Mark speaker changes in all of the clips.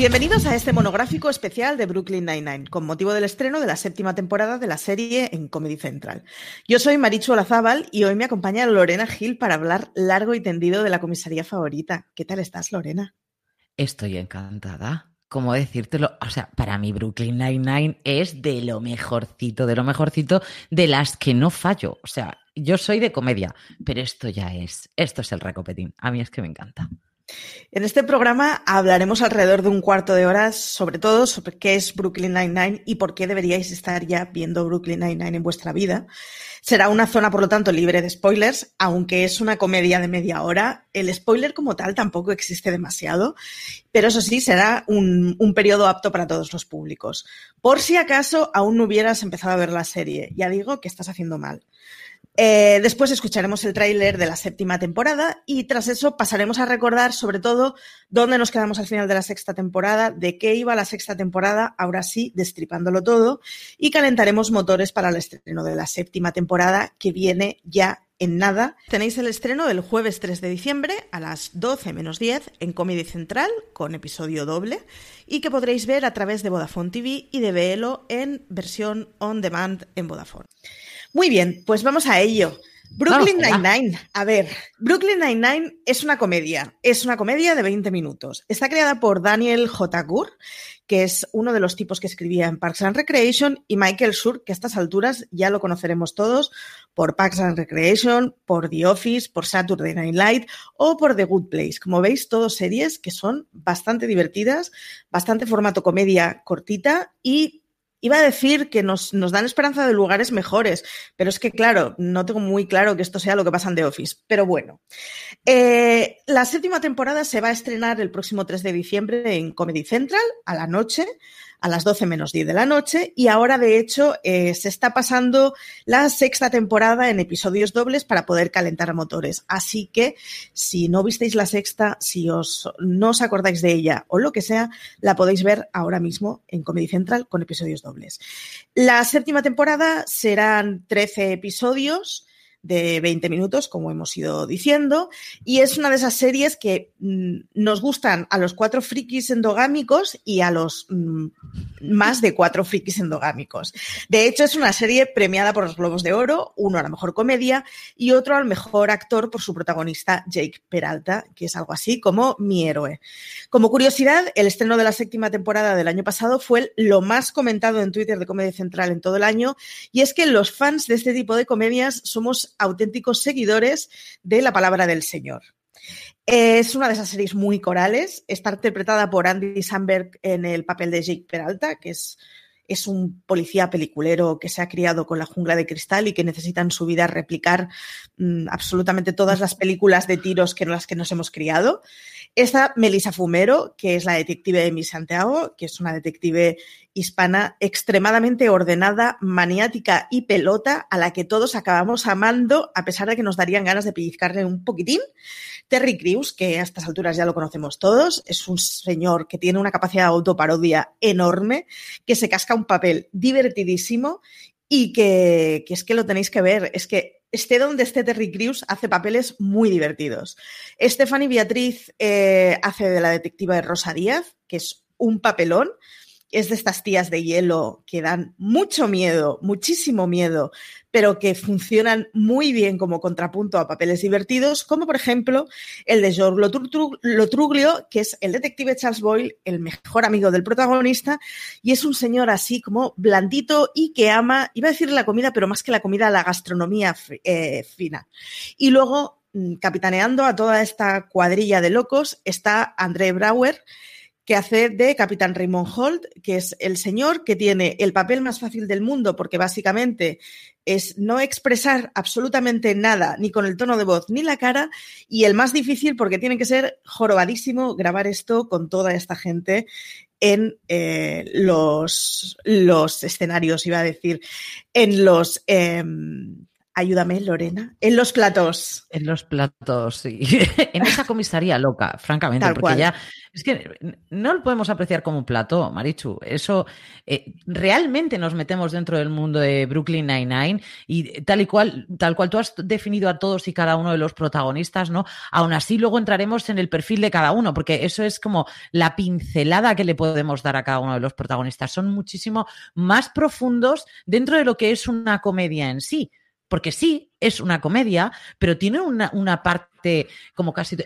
Speaker 1: Bienvenidos a este monográfico especial de Brooklyn Nine-Nine, con motivo del estreno de la séptima temporada de la serie en Comedy Central. Yo soy Marichu Olazábal y hoy me acompaña Lorena Gil para hablar largo y tendido de la comisaría favorita. ¿Qué tal estás, Lorena?
Speaker 2: Estoy encantada. ¿Cómo decírtelo? O sea, para mí Brooklyn Nine-Nine es de lo mejorcito, de lo mejorcito de las que no fallo. O sea, yo soy de comedia, pero esto ya es, esto es el recopetín. A mí es que me encanta.
Speaker 1: En este programa hablaremos alrededor de un cuarto de hora, sobre todo sobre qué es Brooklyn Nine-Nine y por qué deberíais estar ya viendo Brooklyn Nine-Nine en vuestra vida. Será una zona, por lo tanto, libre de spoilers, aunque es una comedia de media hora. El spoiler como tal tampoco existe demasiado, pero eso sí, será un, un periodo apto para todos los públicos. Por si acaso aún no hubieras empezado a ver la serie, ya digo que estás haciendo mal. Eh, después escucharemos el tráiler de la séptima temporada y tras eso pasaremos a recordar sobre todo dónde nos quedamos al final de la sexta temporada, de qué iba la sexta temporada, ahora sí, destripándolo todo, y calentaremos motores para el estreno de la séptima temporada que viene ya en nada. Tenéis el estreno el jueves 3 de diciembre a las 12 menos 10 en Comedy Central con episodio doble y que podréis ver a través de Vodafone TV y de Velo en versión on demand en Vodafone. Muy bien, pues vamos a ello. Brooklyn Nine-Nine. A ver, Brooklyn Nine-Nine es una comedia. Es una comedia de 20 minutos. Está creada por Daniel J. Gur, que es uno de los tipos que escribía en Parks and Recreation, y Michael Schur, que a estas alturas ya lo conoceremos todos por Parks and Recreation, por The Office, por Saturday Night Live o por The Good Place. Como veis, todos series que son bastante divertidas, bastante formato comedia cortita y Iba a decir que nos, dan esperanza de lugares mejores, pero es que, claro, no tengo muy claro que esto sea lo que pasa en The Office. Pero bueno, eh, la séptima temporada se va a estrenar el próximo 3 de diciembre en Comedy Central a la noche a las 12 menos 10 de la noche y ahora de hecho eh, se está pasando la sexta temporada en episodios dobles para poder calentar motores. Así que si no visteis la sexta, si os no os acordáis de ella o lo que sea, la podéis ver ahora mismo en Comedy Central con episodios dobles. La séptima temporada serán 13 episodios de 20 minutos, como hemos ido diciendo, y es una de esas series que mm, nos gustan a los cuatro frikis endogámicos y a los mm, más de cuatro frikis endogámicos. De hecho, es una serie premiada por los Globos de Oro, uno a la mejor comedia y otro al mejor actor por su protagonista Jake Peralta, que es algo así como mi héroe. Como curiosidad, el estreno de la séptima temporada del año pasado fue lo más comentado en Twitter de Comedia Central en todo el año, y es que los fans de este tipo de comedias somos auténticos seguidores de la palabra del Señor. Es una de esas series muy corales. Está interpretada por Andy Samberg en el papel de Jake Peralta, que es, es un policía peliculero que se ha criado con la jungla de cristal y que necesita en su vida replicar mmm, absolutamente todas las películas de tiros que las que nos hemos criado. Está Melissa Fumero, que es la detective de Mi Santiago, que es una detective hispana extremadamente ordenada, maniática y pelota, a la que todos acabamos amando, a pesar de que nos darían ganas de pellizcarle un poquitín. Terry Crews, que a estas alturas ya lo conocemos todos, es un señor que tiene una capacidad de autoparodia enorme, que se casca un papel divertidísimo y que, que, es que lo tenéis que ver. Es que esté donde esté Terry Crews, hace papeles muy divertidos. Stephanie Beatriz eh, hace de la detectiva de Rosa Díaz, que es un papelón. Es de estas tías de hielo que dan mucho miedo, muchísimo miedo, pero que funcionan muy bien como contrapunto a papeles divertidos, como por ejemplo el de George Lotruglio, que es el detective Charles Boyle, el mejor amigo del protagonista, y es un señor así como blandito y que ama, iba a decir la comida, pero más que la comida, la gastronomía eh, fina. Y luego, mm, capitaneando a toda esta cuadrilla de locos, está André Brauer, que hace de Capitán Raymond Holt, que es el señor que tiene el papel más fácil del mundo, porque básicamente es no expresar absolutamente nada, ni con el tono de voz ni la cara, y el más difícil porque tiene que ser jorobadísimo grabar esto con toda esta gente en eh, los, los, escenarios, iba a decir, en los... Eh, Ayúdame, Lorena. En los platos.
Speaker 2: En los platos, sí. en esa comisaría loca, francamente, porque ya es que no lo podemos apreciar como un plato, Marichu. Eso eh, realmente nos metemos dentro del mundo de Brooklyn Nine-Nine y tal y cual, tal cual tú has definido a todos y cada uno de los protagonistas, ¿no? Aún así, luego entraremos en el perfil de cada uno, porque eso es como la pincelada que le podemos dar a cada uno de los protagonistas. Son muchísimo más profundos dentro de lo que es una comedia en sí porque sí, es una comedia, pero tiene una, una parte como casi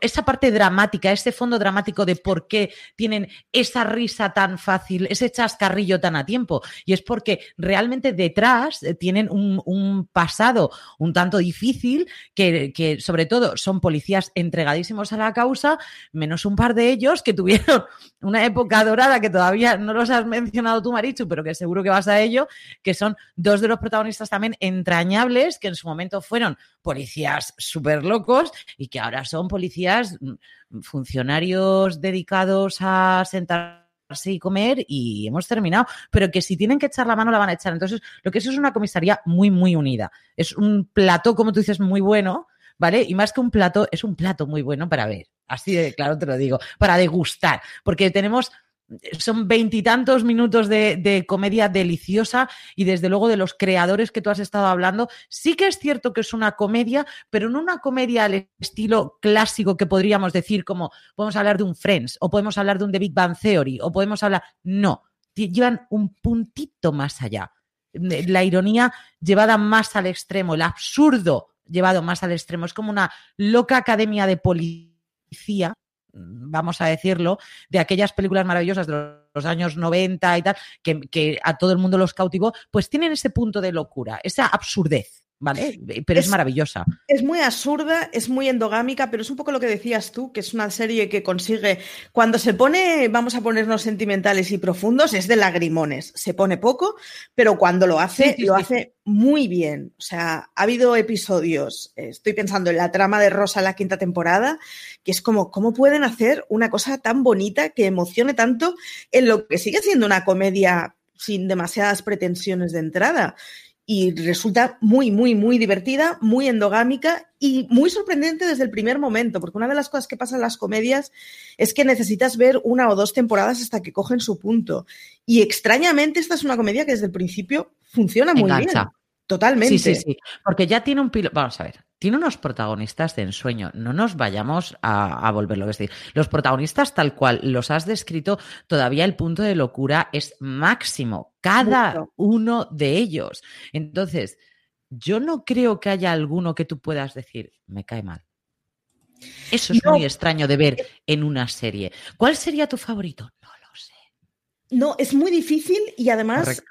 Speaker 2: esa parte dramática, ese fondo dramático de por qué tienen esa risa tan fácil, ese chascarrillo tan a tiempo. Y es porque realmente detrás eh, tienen un, pasado un tanto difícil, que, que, sobre todo son policías entregadísimos a la causa, menos un par de ellos que tuvieron una época dorada que todavía no los has mencionado tú, Marichu, pero que seguro que vas a ello, que son dos de los protagonistas también entrañables, que en su momento fueron policías súper locos y que ahora son policías, mm, funcionarios dedicados a sentarse y comer y hemos terminado, pero que si tienen que echar la mano la van a echar. Entonces, lo que eso es una comisaría muy, muy unida. Es un plato, como tú dices, muy bueno, ¿vale? Y más que un plato, es un plato muy bueno para ver. Así de claro te lo digo, para degustar, porque tenemos son veintitantos minutos de, comedia deliciosa y desde luego de los creadores que tú has estado hablando, sí que es cierto que es una comedia, pero no una comedia al estilo clásico que podríamos decir como podemos hablar de un Friends o podemos hablar de un The Big Bang Theory o podemos hablar, no, llevan un puntito más allá. La ironía llevada más al extremo, el absurdo llevado más al extremo. Es como una loca academia de policía vamos a decirlo, de aquellas películas maravillosas de los años 90 y tal, que, que a todo el mundo los cautivó, pues tienen ese punto de locura, esa absurdez. ¿Vale? Pero es, maravillosa.
Speaker 1: Es muy absurda, es muy endogámica, pero es un poco lo que decías tú, que es una serie que consigue, cuando se pone, vamos a ponernos sentimentales y profundos, es de lagrimones. Se pone poco, pero cuando lo hace, lo hace muy bien. O sea, ha habido episodios, estoy pensando en la trama de Rosa en la quinta temporada, que es como, ¿cómo pueden hacer una cosa tan bonita que emocione tanto en lo que sigue siendo una comedia sin demasiadas pretensiones de entrada? Y resulta muy, muy, muy divertida, muy endogámica y muy sorprendente desde el primer momento, porque una de las cosas que pasa en las comedias es que necesitas ver una o dos temporadas hasta que cogen su punto. Y extrañamente esta es una comedia que desde el principio funciona muy bien. Totalmente.
Speaker 2: Sí, sí, sí. Porque ya tiene un piloto. Vamos a ver tiene unos protagonistas de ensueño. No nos vayamos a, volverlo a decir. Los protagonistas, tal cual los has descrito, todavía el punto de locura es máximo. Cada uno de ellos. Entonces, yo no creo que haya alguno que tú puedas decir, me cae mal. Eso es muy extraño de ver en una serie. ¿Cuál sería tu favorito? No lo sé.
Speaker 1: No, es muy difícil y además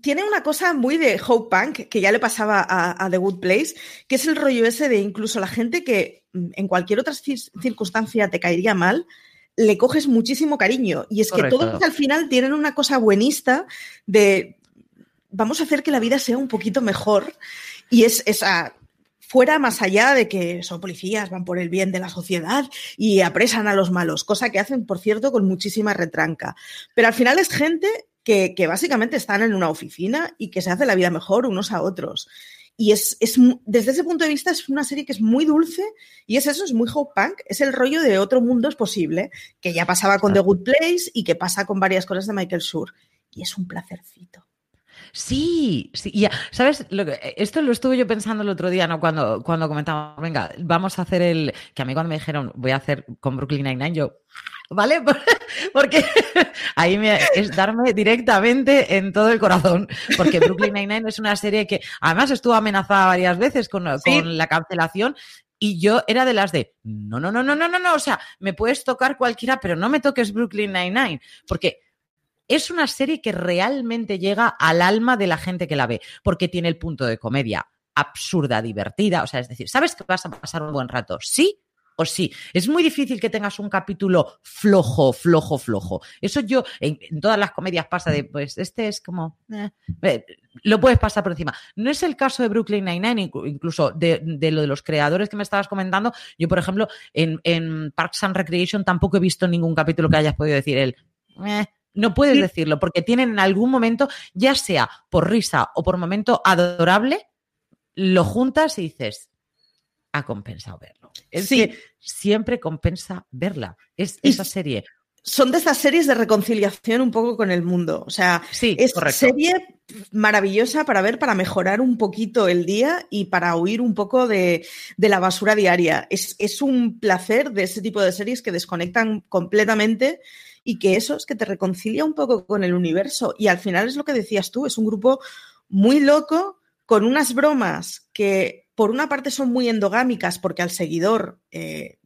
Speaker 1: tiene una cosa muy de Hope Punk, que ya le pasaba a, The Good Place, que es el rollo ese de incluso la gente que mm, en cualquier otra circunstancia te caería mal, le coges muchísimo cariño. Y es que todos al final tienen una cosa buenista de vamos a hacer que la vida sea un poquito mejor. Y es esa fuera más allá de que son policías, van por el bien de la sociedad y apresan a los malos, cosa que hacen, por cierto, con muchísima retranca. Pero al final es gente que, básicamente están en una oficina y que se hace la vida mejor unos a otros. Y es, desde ese punto de vista es una serie que es muy dulce y es eso, es muy hope punk, es el rollo de otro mundo es posible, que ya pasaba con The Good Place y que pasa con varias cosas de Michael Schur. Y es un placercito.
Speaker 2: Sí, sí, ya, ¿sabes? Lo que, esto lo estuve yo pensando el otro día, ¿no? Cuando, cuando comentamos, venga, vamos a hacer el. Que a mí cuando me dijeron, voy a hacer con Brooklyn Nine-Nine, yo, ¿vale? Porque ahí me, es darme directamente en todo el corazón, porque Brooklyn Nine-Nine es una serie que además estuvo amenazada varias veces con, con la cancelación y yo era de las de, no, no, no, no, no, no, no, o sea, me puedes tocar cualquiera, pero no me toques Brooklyn Nine-Nine, porque es una serie que realmente llega al alma de la gente que la ve, porque tiene el punto de comedia absurda, divertida, o sea, es decir, ¿sabes que vas a pasar un buen rato? Sí, o sí. Es muy difícil que tengas un capítulo flojo, flojo, flojo. Eso yo, en, todas las comedias pasa de, pues, este es como, eh, eh, lo puedes pasar por encima. No es el caso de Brooklyn Nine-Nine, incluso de, lo de los creadores que me estabas comentando. Yo, por ejemplo, en, Parks and Recreation tampoco he visto ningún capítulo que hayas podido decir él. Eh, No puedes decirlo porque tienen en algún momento, ya sea por risa o por momento adorable, lo juntas y dices, ha compensado verlo. Es que siempre compensa verla. Es esa serie.
Speaker 1: Son de estas series de reconciliación un poco con el mundo. O sea,
Speaker 2: sí,
Speaker 1: es serie maravillosa para ver, para mejorar un poquito el día y para huir un poco de, la basura diaria. Es, es, un placer de ese tipo de series que desconectan completamente y que eso es que te reconcilia un poco con el universo. Y al final es lo que decías tú, es un grupo muy loco con unas bromas que por una parte son muy endogámicas porque al seguidor eh,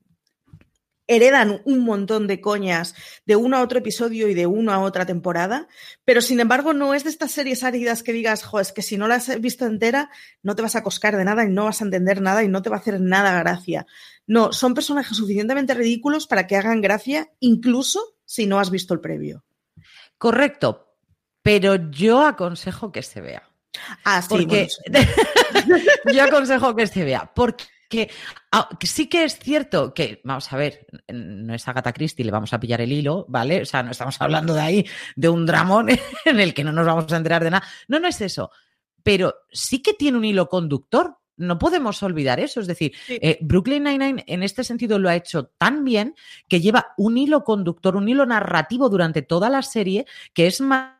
Speaker 1: heredan un montón de coñas de uno a otro episodio y de uno a otra temporada, pero sin embargo no es de estas series áridas que digas, jo, es que si no la has visto entera no te vas a coscar de nada y no vas a entender nada y no te va a hacer nada gracia. No, son personajes suficientemente ridículos para que hagan gracia incluso si no has visto el previo.
Speaker 2: Correcto, pero yo aconsejo que se vea.
Speaker 1: Ah, sí, porque
Speaker 2: yo aconsejo que se vea, porque Ah, que, sí que es cierto que, vamos a ver, no es Agatha Christie, le vamos a pillar el hilo, ¿vale? O sea, no estamos hablando de ahí de un dramón en el que no nos vamos a enterar de nada. No, no es eso. Pero sí que tiene un hilo conductor. No podemos olvidar eso. Es decir, eh, Brooklyn Nine-Nine en este sentido lo ha hecho tan bien que lleva un hilo conductor, un hilo narrativo durante toda la serie que es más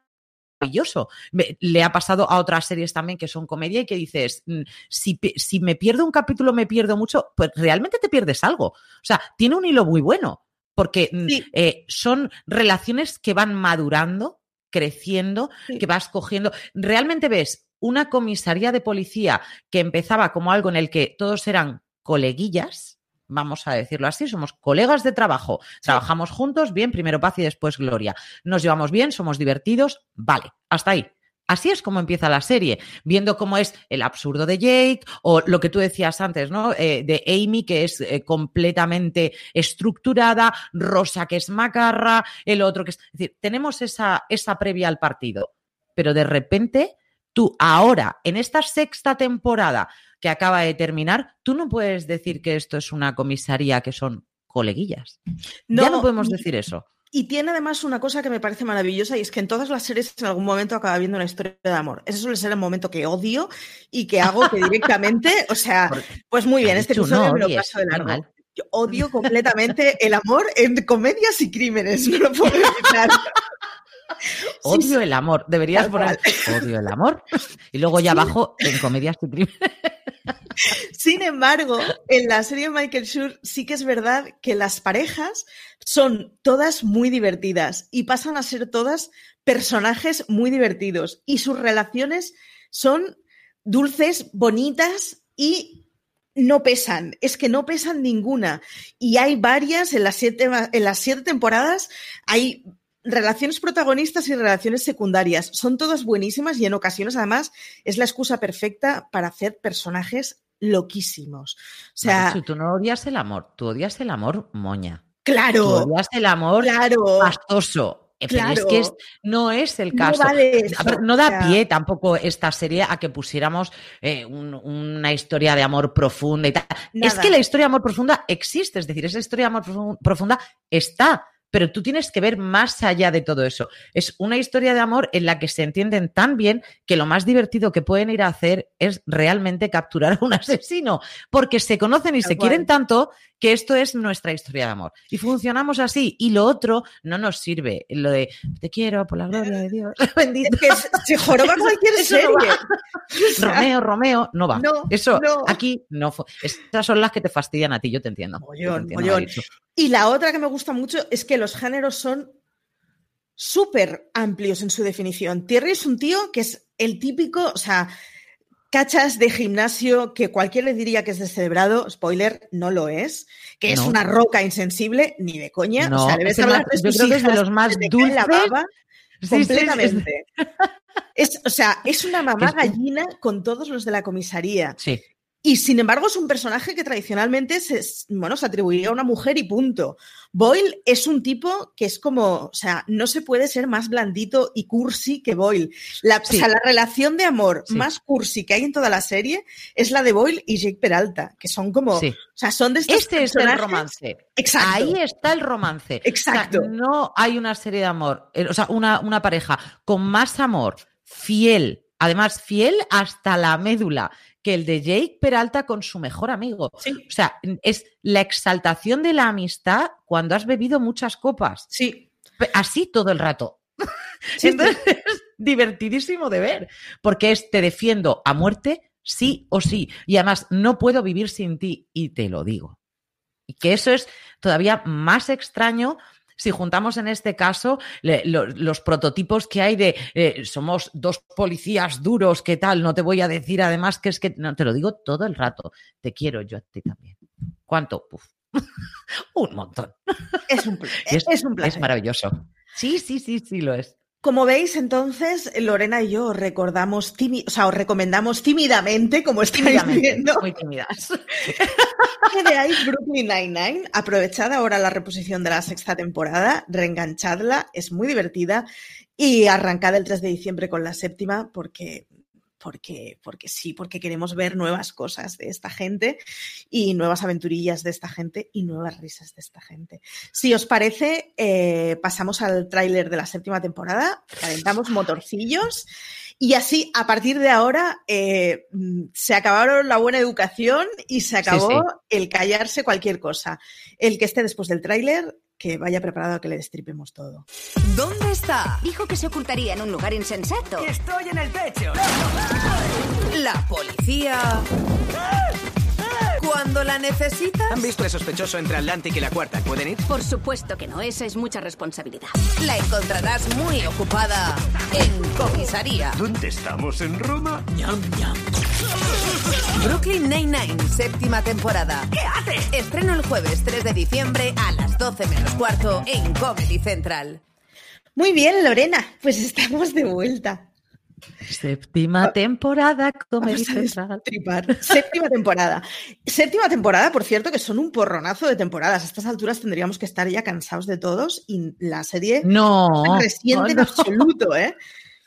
Speaker 2: maravilloso. le ha pasado a otras series también que son comedia y que dices, mm, si, si me pierdo un capítulo, me pierdo mucho, pues realmente te pierdes algo. O sea, tiene un hilo muy bueno, porque mm, eh, son relaciones que van madurando, creciendo, que vas cogiendo. Realmente ves una comisaría de policía que empezaba como algo en el que todos eran coleguillas, vamos a decirlo así, somos colegas de trabajo, trabajamos juntos, bien, primero paz y después gloria. Nos llevamos bien, somos divertidos, vale, hasta ahí. Así es como empieza la serie, viendo cómo es el absurdo de Jake o lo que tú decías antes, ¿no? Eh, de Amy, que es eh, completamente estructurada, Rosa, que es macarra, el otro que es. Es decir, tenemos esa, esa previa al partido, pero de repente tú ahora, en esta sexta temporada, que acaba de terminar, tú no puedes decir que esto es una comisaría que son coleguillas. No, ya no podemos decir eso.
Speaker 1: Y tiene además una cosa que me parece maravillosa y es que en todas las series en algún momento acaba viendo una historia de amor. Ese suele ser el momento que odio y que hago que directamente, o sea, pues muy bien, este episodio me lo paso de largo. Yo odio completamente el amor en comedias y crímenes, no lo puedo evitar.
Speaker 2: Odio el amor. Deberías poner odio el amor. Y luego ya abajo en comedias y crímenes.
Speaker 1: Sin embargo, en la serie Michael Schur sí que es verdad que las parejas son todas muy divertidas y pasan a ser todas personajes muy divertidos y sus relaciones son dulces, bonitas y no pesan, es que no pesan ninguna. Y hay varias en las siete, en las siete temporadas, hay relaciones protagonistas y relaciones secundarias. Son todas buenísimas y en ocasiones además es la excusa perfecta para hacer personajes loquísimos. O sea,
Speaker 2: tú no odias el amor, tú odias el amor moña.
Speaker 1: Claro. Tú
Speaker 2: odias el amor
Speaker 1: claro.
Speaker 2: pastoso. Pero es que no es el caso. No, da pie tampoco esta serie a que pusiéramos eh, una historia de amor profunda y tal. Es que la historia de amor profunda existe, es decir, esa historia de amor profunda está pero tú tienes que ver más allá de todo eso. Es una historia de amor en la que se entienden tan bien que lo más divertido que pueden ir a hacer es realmente capturar a un asesino, porque se conocen y se quieren tanto que esto es nuestra historia de amor. Y funcionamos así. Y lo otro no nos sirve. Lo de te quiero por la gloria de Dios.
Speaker 1: Bendito. que se joroba cualquier serie.
Speaker 2: Romeo, Romeo, no va. Eso aquí no. Estas son las que te fastidian a ti, yo te entiendo.
Speaker 1: Y la otra que me gusta mucho es que los géneros son súper amplios en su definición. Thierry es un tío que es el típico, o sea, cachas de gimnasio que cualquiera le diría que es descerebrado, spoiler, no lo es, que es una roca insensible, ni de coña. o sea, debes hablar de
Speaker 2: de los más dulces. La baba,
Speaker 1: completamente. Es, o sea, es una mamá gallina con todos los de la comisaría.
Speaker 2: Sí.
Speaker 1: Y sin embargo es un personaje que tradicionalmente se, bueno, se atribuiría a una mujer y punto. Boyle es un tipo que es como, o sea, no se puede ser más blandito y cursi que Boyle. La, O sea, la relación de amor más cursi que hay en toda la serie es la de Boyle y Jake Peralta, que son como, o sea, son de estos
Speaker 2: Este es el romance.
Speaker 1: Exacto.
Speaker 2: Ahí está el romance.
Speaker 1: Exacto.
Speaker 2: no hay una serie de amor, eh, o sea, una, una pareja con más amor, fiel, además fiel hasta la médula que el de Jake Peralta con su mejor amigo. O sea, es la exaltación de la amistad cuando has bebido muchas copas.
Speaker 1: Sí.
Speaker 2: Así todo el rato. Entonces es divertidísimo de ver, porque es te defiendo a muerte, sí o sí. Y además no puedo vivir sin ti y te lo digo. Y que eso es todavía más extraño si juntamos en este caso los prototipos que hay de eh, somos dos policías duros, ¿qué tal? No te voy a decir además que es que, no, te lo digo todo el rato, te quiero yo a ti también. ¿Cuánto? un montón.
Speaker 1: Es un, es, un placer.
Speaker 2: Es maravilloso. Sí, sí, sí, sí, lo es.
Speaker 1: Como veis, entonces, Lorena y yo recordamos, o sea, os recomendamos tímidamente, como estáis viendo.
Speaker 2: Muy tímidas.
Speaker 1: que veáis Brooklyn Nine-Nine. Aprovechad ahora la reposición de la sexta temporada, reenganchadla, es muy divertida. Y arrancad el 3 de diciembre con la séptima, porque porque, porque sí, porque queremos ver nuevas cosas de esta gente y nuevas aventurillas de esta gente y nuevas risas de esta gente. Si os parece, eh, pasamos al tráiler de la séptima temporada, calentamos motorcillos y así, a partir de ahora, eh, se acabaron la buena educación y se acabó el callarse cualquier cosa. El que esté después del tráiler que vaya preparado a que le destripemos todo.
Speaker 3: ¿Dónde está? Dijo que se ocultaría en un lugar insensato.
Speaker 4: Estoy en el techo.
Speaker 3: La policía. Cuando la necesitas.
Speaker 4: ¿Han visto el sospechoso entre Atlantic y la cuarta? ¿Pueden ir?
Speaker 3: Por supuesto que no, esa es mucha responsabilidad. La encontrarás muy ocupada en comisaría.
Speaker 5: ¿Dónde estamos? ¿En Roma?
Speaker 4: Ñam, ñam.
Speaker 3: Brooklyn Nine-Nine, séptima temporada.
Speaker 4: ¿Qué haces?
Speaker 3: Estreno el jueves 3 de diciembre a las 12 menos cuarto en Comedy Central.
Speaker 1: Muy bien, Lorena, pues estamos de vuelta.
Speaker 2: Séptima temporada, Comedy Central.
Speaker 1: Séptima temporada. Séptima temporada, por cierto, que son un porronazo de temporadas. A estas alturas tendríamos que estar ya cansados de todos y la serie
Speaker 2: no,
Speaker 1: resiente en absoluto, ¿eh?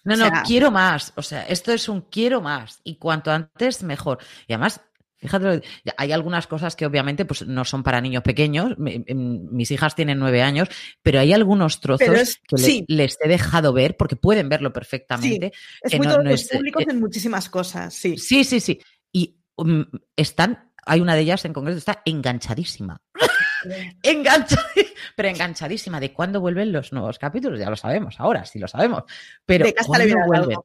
Speaker 2: No, no, quiero más. O sea, esto es un quiero más. Y cuanto antes, mejor. Y además, fíjate, hay algunas cosas que obviamente pues, no son para niños pequeños. Mis hijas tienen nueve años, pero hay algunos trozos que les he dejado ver porque pueden verlo perfectamente.
Speaker 1: Sí, es muy no, públicos en muchísimas cosas, sí.
Speaker 2: Sí, sí, sí. Y um, están, hay una de ellas en concreto, está enganchadísima. enganchadísima, pero enganchadísima de cuándo vuelven los nuevos capítulos, ya lo sabemos, ahora sí lo sabemos, pero ¿cuándo vuelven?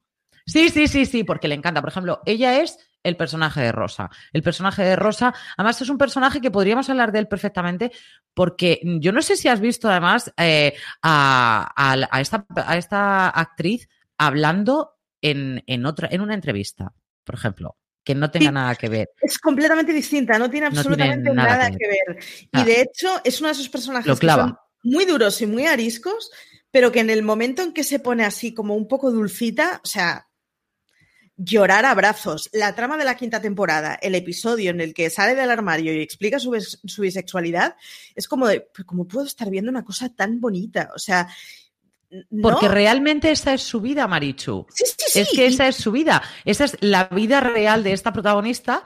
Speaker 2: Sí, sí, sí, sí, porque le encanta. Por ejemplo, ella es el personaje de Rosa. El personaje de Rosa, además es un personaje que podríamos hablar de él perfectamente, porque yo no sé si has visto además eh, a, esta, a, esta, actriz hablando en, en, otra, en una entrevista, por ejemplo que no tenga nada que ver.
Speaker 1: Es completamente distinta, no tiene absolutamente nada, que ver. Y ah. de hecho es uno de esos personajes que son muy duros y muy ariscos, pero que en el momento en que se pone así como un poco dulcita, o sea, llorar a brazos. La trama de la quinta temporada, el episodio en el que sale del armario y explica su, su bisexualidad, es como de, ¿cómo puedo estar viendo una cosa tan bonita? O sea,
Speaker 2: porque realmente esa es su vida, Marichu. Es que esa es su vida. Esa es la vida real de esta protagonista,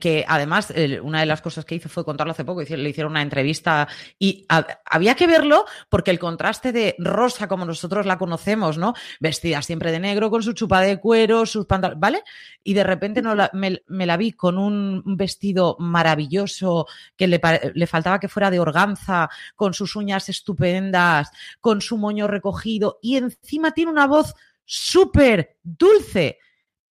Speaker 2: que además una de las cosas que hizo fue contarlo hace poco, le hicieron una entrevista y había que verlo porque el contraste de Rosa, como nosotros la conocemos, ¿no? Vestida siempre de negro, con su chupa de cuero, sus pantalones, ¿vale? Y de repente no me, la vi con un vestido maravilloso que le, le faltaba que fuera de organza, con sus uñas estupendas, con su moño recogido y encima tiene una voz súper dulce.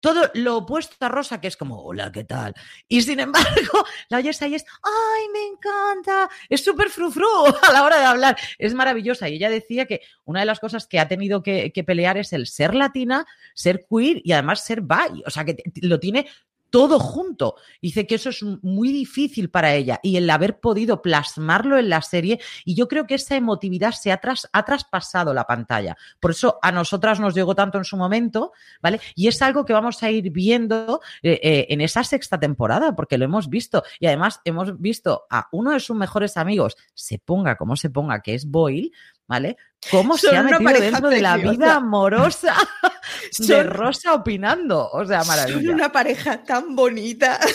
Speaker 2: Todo lo opuesto a Rosa, que es como, hola, ¿qué tal? Y sin embargo, la oyes ahí es, ¡ay, me encanta! Es súper frufru a la hora de hablar. Es maravillosa. Y ella decía que una de las cosas que ha tenido que, pelear es el ser latina, ser queer y además ser bi. O sea, que lo tiene todo junto. Dice que eso es muy difícil para ella y el haber podido plasmarlo en la serie y yo creo que esa emotividad se ha, tras, ha traspasado la pantalla. Por eso a nosotras nos llegó tanto en su momento, ¿vale? Y es algo que vamos a ir viendo eh, eh, en esa sexta temporada porque lo hemos visto y además hemos visto a uno de sus mejores amigos, se ponga como se ponga, que es Boyle, ¿vale? ¿Cómo se ha metido dentro de la vida amorosa de Rosa opinando? O sea, maravilla.
Speaker 1: Son una pareja tan bonita.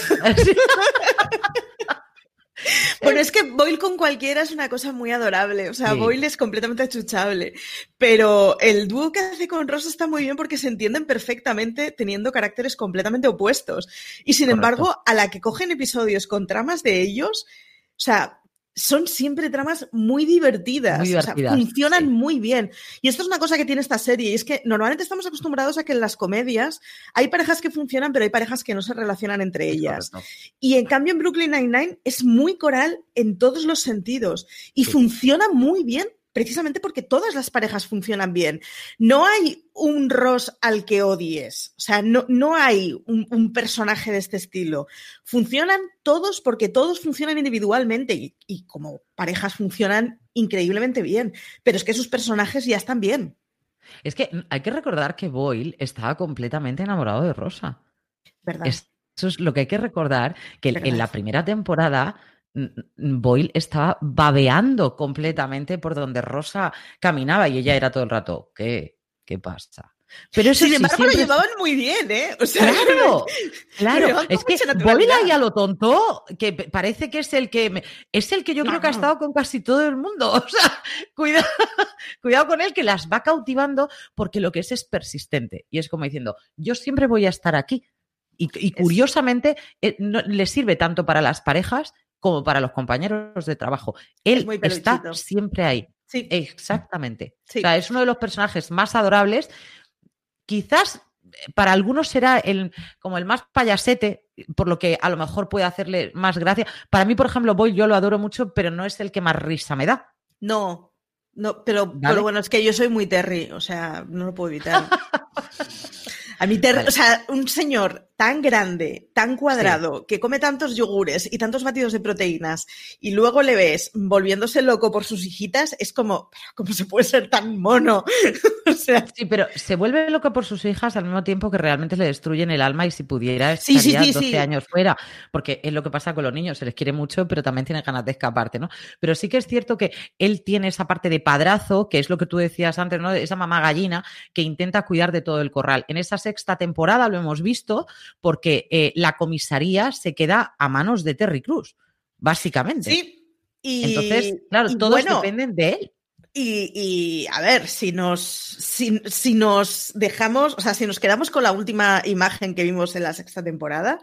Speaker 1: Bueno, es que Boyle con cualquiera es una cosa muy adorable. O sea,
Speaker 2: Sí.
Speaker 1: Boyle es completamente achuchable. Pero el dúo que hace con Rosa está muy bien porque se entienden perfectamente teniendo caracteres completamente opuestos. Y sin
Speaker 2: Correcto.
Speaker 1: embargo, a la que cogen episodios con tramas de ellos, o sea, son siempre tramas muy divertidas.
Speaker 2: Muy
Speaker 1: o sea, funcionan
Speaker 2: sí.
Speaker 1: muy bien. Y esto es una cosa que tiene esta serie. Y es que normalmente estamos acostumbrados a que en las comedias hay parejas que funcionan, pero hay parejas que no se relacionan entre ellas.
Speaker 2: Correcto.
Speaker 1: Y en cambio en Brooklyn Nine-Nine es muy coral en todos los sentidos y
Speaker 2: Sí.
Speaker 1: funciona muy bien precisamente porque todas las parejas funcionan bien. No hay un Ross al que odies, o sea, no, no hay un, un personaje de este estilo. Funcionan todos porque todos funcionan individualmente y, y como parejas funcionan increíblemente bien, pero es que sus personajes ya están bien.
Speaker 2: Es que hay que recordar que Boyle estaba completamente enamorado de Rosa. Eso es lo que hay que recordar, que en la primera temporada Boyle estaba babeando completamente por donde Rosa caminaba y ella era todo el rato, ¿qué? ¿Qué pasa? Pero eso
Speaker 1: Sin
Speaker 2: sí,
Speaker 1: embargo,
Speaker 2: siempre-
Speaker 1: lo llevaban muy bien, ¿eh? O sea,
Speaker 2: Claro, claro. Es que Boyle ahí a lo tonto, que parece que es el que me- es el que yo creo que ha estado con casi todo el mundo. O sea, cuidado, cuidado con él que las va cautivando porque lo que es es persistente. Y es como diciendo, yo siempre voy a estar aquí. Y, y curiosamente, eh, no- le sirve tanto para las parejas como para los compañeros de trabajo. Él está siempre ahí.
Speaker 1: sí.
Speaker 2: Exactamente.
Speaker 1: Sí.
Speaker 2: O sea, es uno de los personajes más adorables. Quizás eh, para algunos será el, como el más payasete, por lo que a lo mejor puede hacerle más gracia. Para mí, por ejemplo, Boyle yo lo adoro mucho, pero no es el que más risa me da.
Speaker 1: No, no, pero,
Speaker 2: ¿Vale?
Speaker 1: pero bueno, es que yo soy muy Terry, o sea, no lo puedo evitar. A mí, Terry,
Speaker 2: Vale.
Speaker 1: o sea, un señor tan grande, tan cuadrado, que come tantos yogures y tantos batidos de proteínas, y luego le ves volviéndose loco por sus hijitas, es como, pero ¿cómo se puede ser tan mono? o sea,
Speaker 2: Sí, pero se vuelve loco por sus hijas al mismo tiempo que realmente le destruyen el alma y si pudiera
Speaker 1: Sí, sí,
Speaker 2: estaría
Speaker 1: sí,
Speaker 2: 12
Speaker 1: sí.
Speaker 2: años fuera, porque es lo que pasa con los niños, se les quiere mucho, pero también tienen ganas de escaparte, ¿no? Pero sí que es cierto que él tiene esa parte de padrazo, que es lo que tú decías antes, ¿no? Esa mamá gallina que intenta cuidar de todo el corral. En esa sexta temporada lo hemos visto porque eh, la comisaría se queda a manos de Terry Cruz, básicamente.
Speaker 1: sí. Y,
Speaker 2: Entonces, claro,
Speaker 1: y
Speaker 2: todos
Speaker 1: bueno,
Speaker 2: dependen de él.
Speaker 1: Y, y, a ver, si nos, si, si nos dejamos, o sea, si nos quedamos con la última imagen que vimos en la sexta temporada,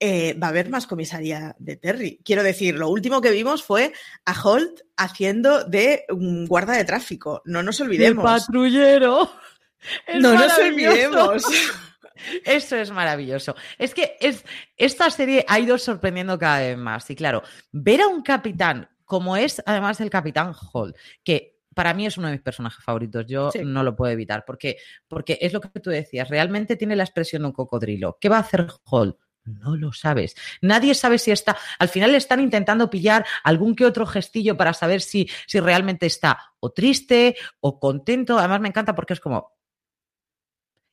Speaker 1: eh, va a haber más comisaría de Terry. Quiero decir, lo último que vimos fue a Holt haciendo de un guarda de tráfico. No nos
Speaker 2: El
Speaker 1: olvidemos.
Speaker 2: patrullero. Es
Speaker 1: No nos olvidemos.
Speaker 2: Eso es maravilloso. Es que es, esta serie ha ido sorprendiendo cada vez más. Y claro, ver a un capitán como es además el capitán Hall, que para mí es uno de mis personajes favoritos, yo
Speaker 1: Sí.
Speaker 2: no lo puedo evitar, porque, porque es lo que tú decías, realmente tiene la expresión de un cocodrilo. ¿Qué va a hacer Hall? No lo sabes. Nadie sabe si está. Al final le están intentando pillar algún que otro gestillo para saber si, si realmente está o triste o contento. Además, me encanta porque es como.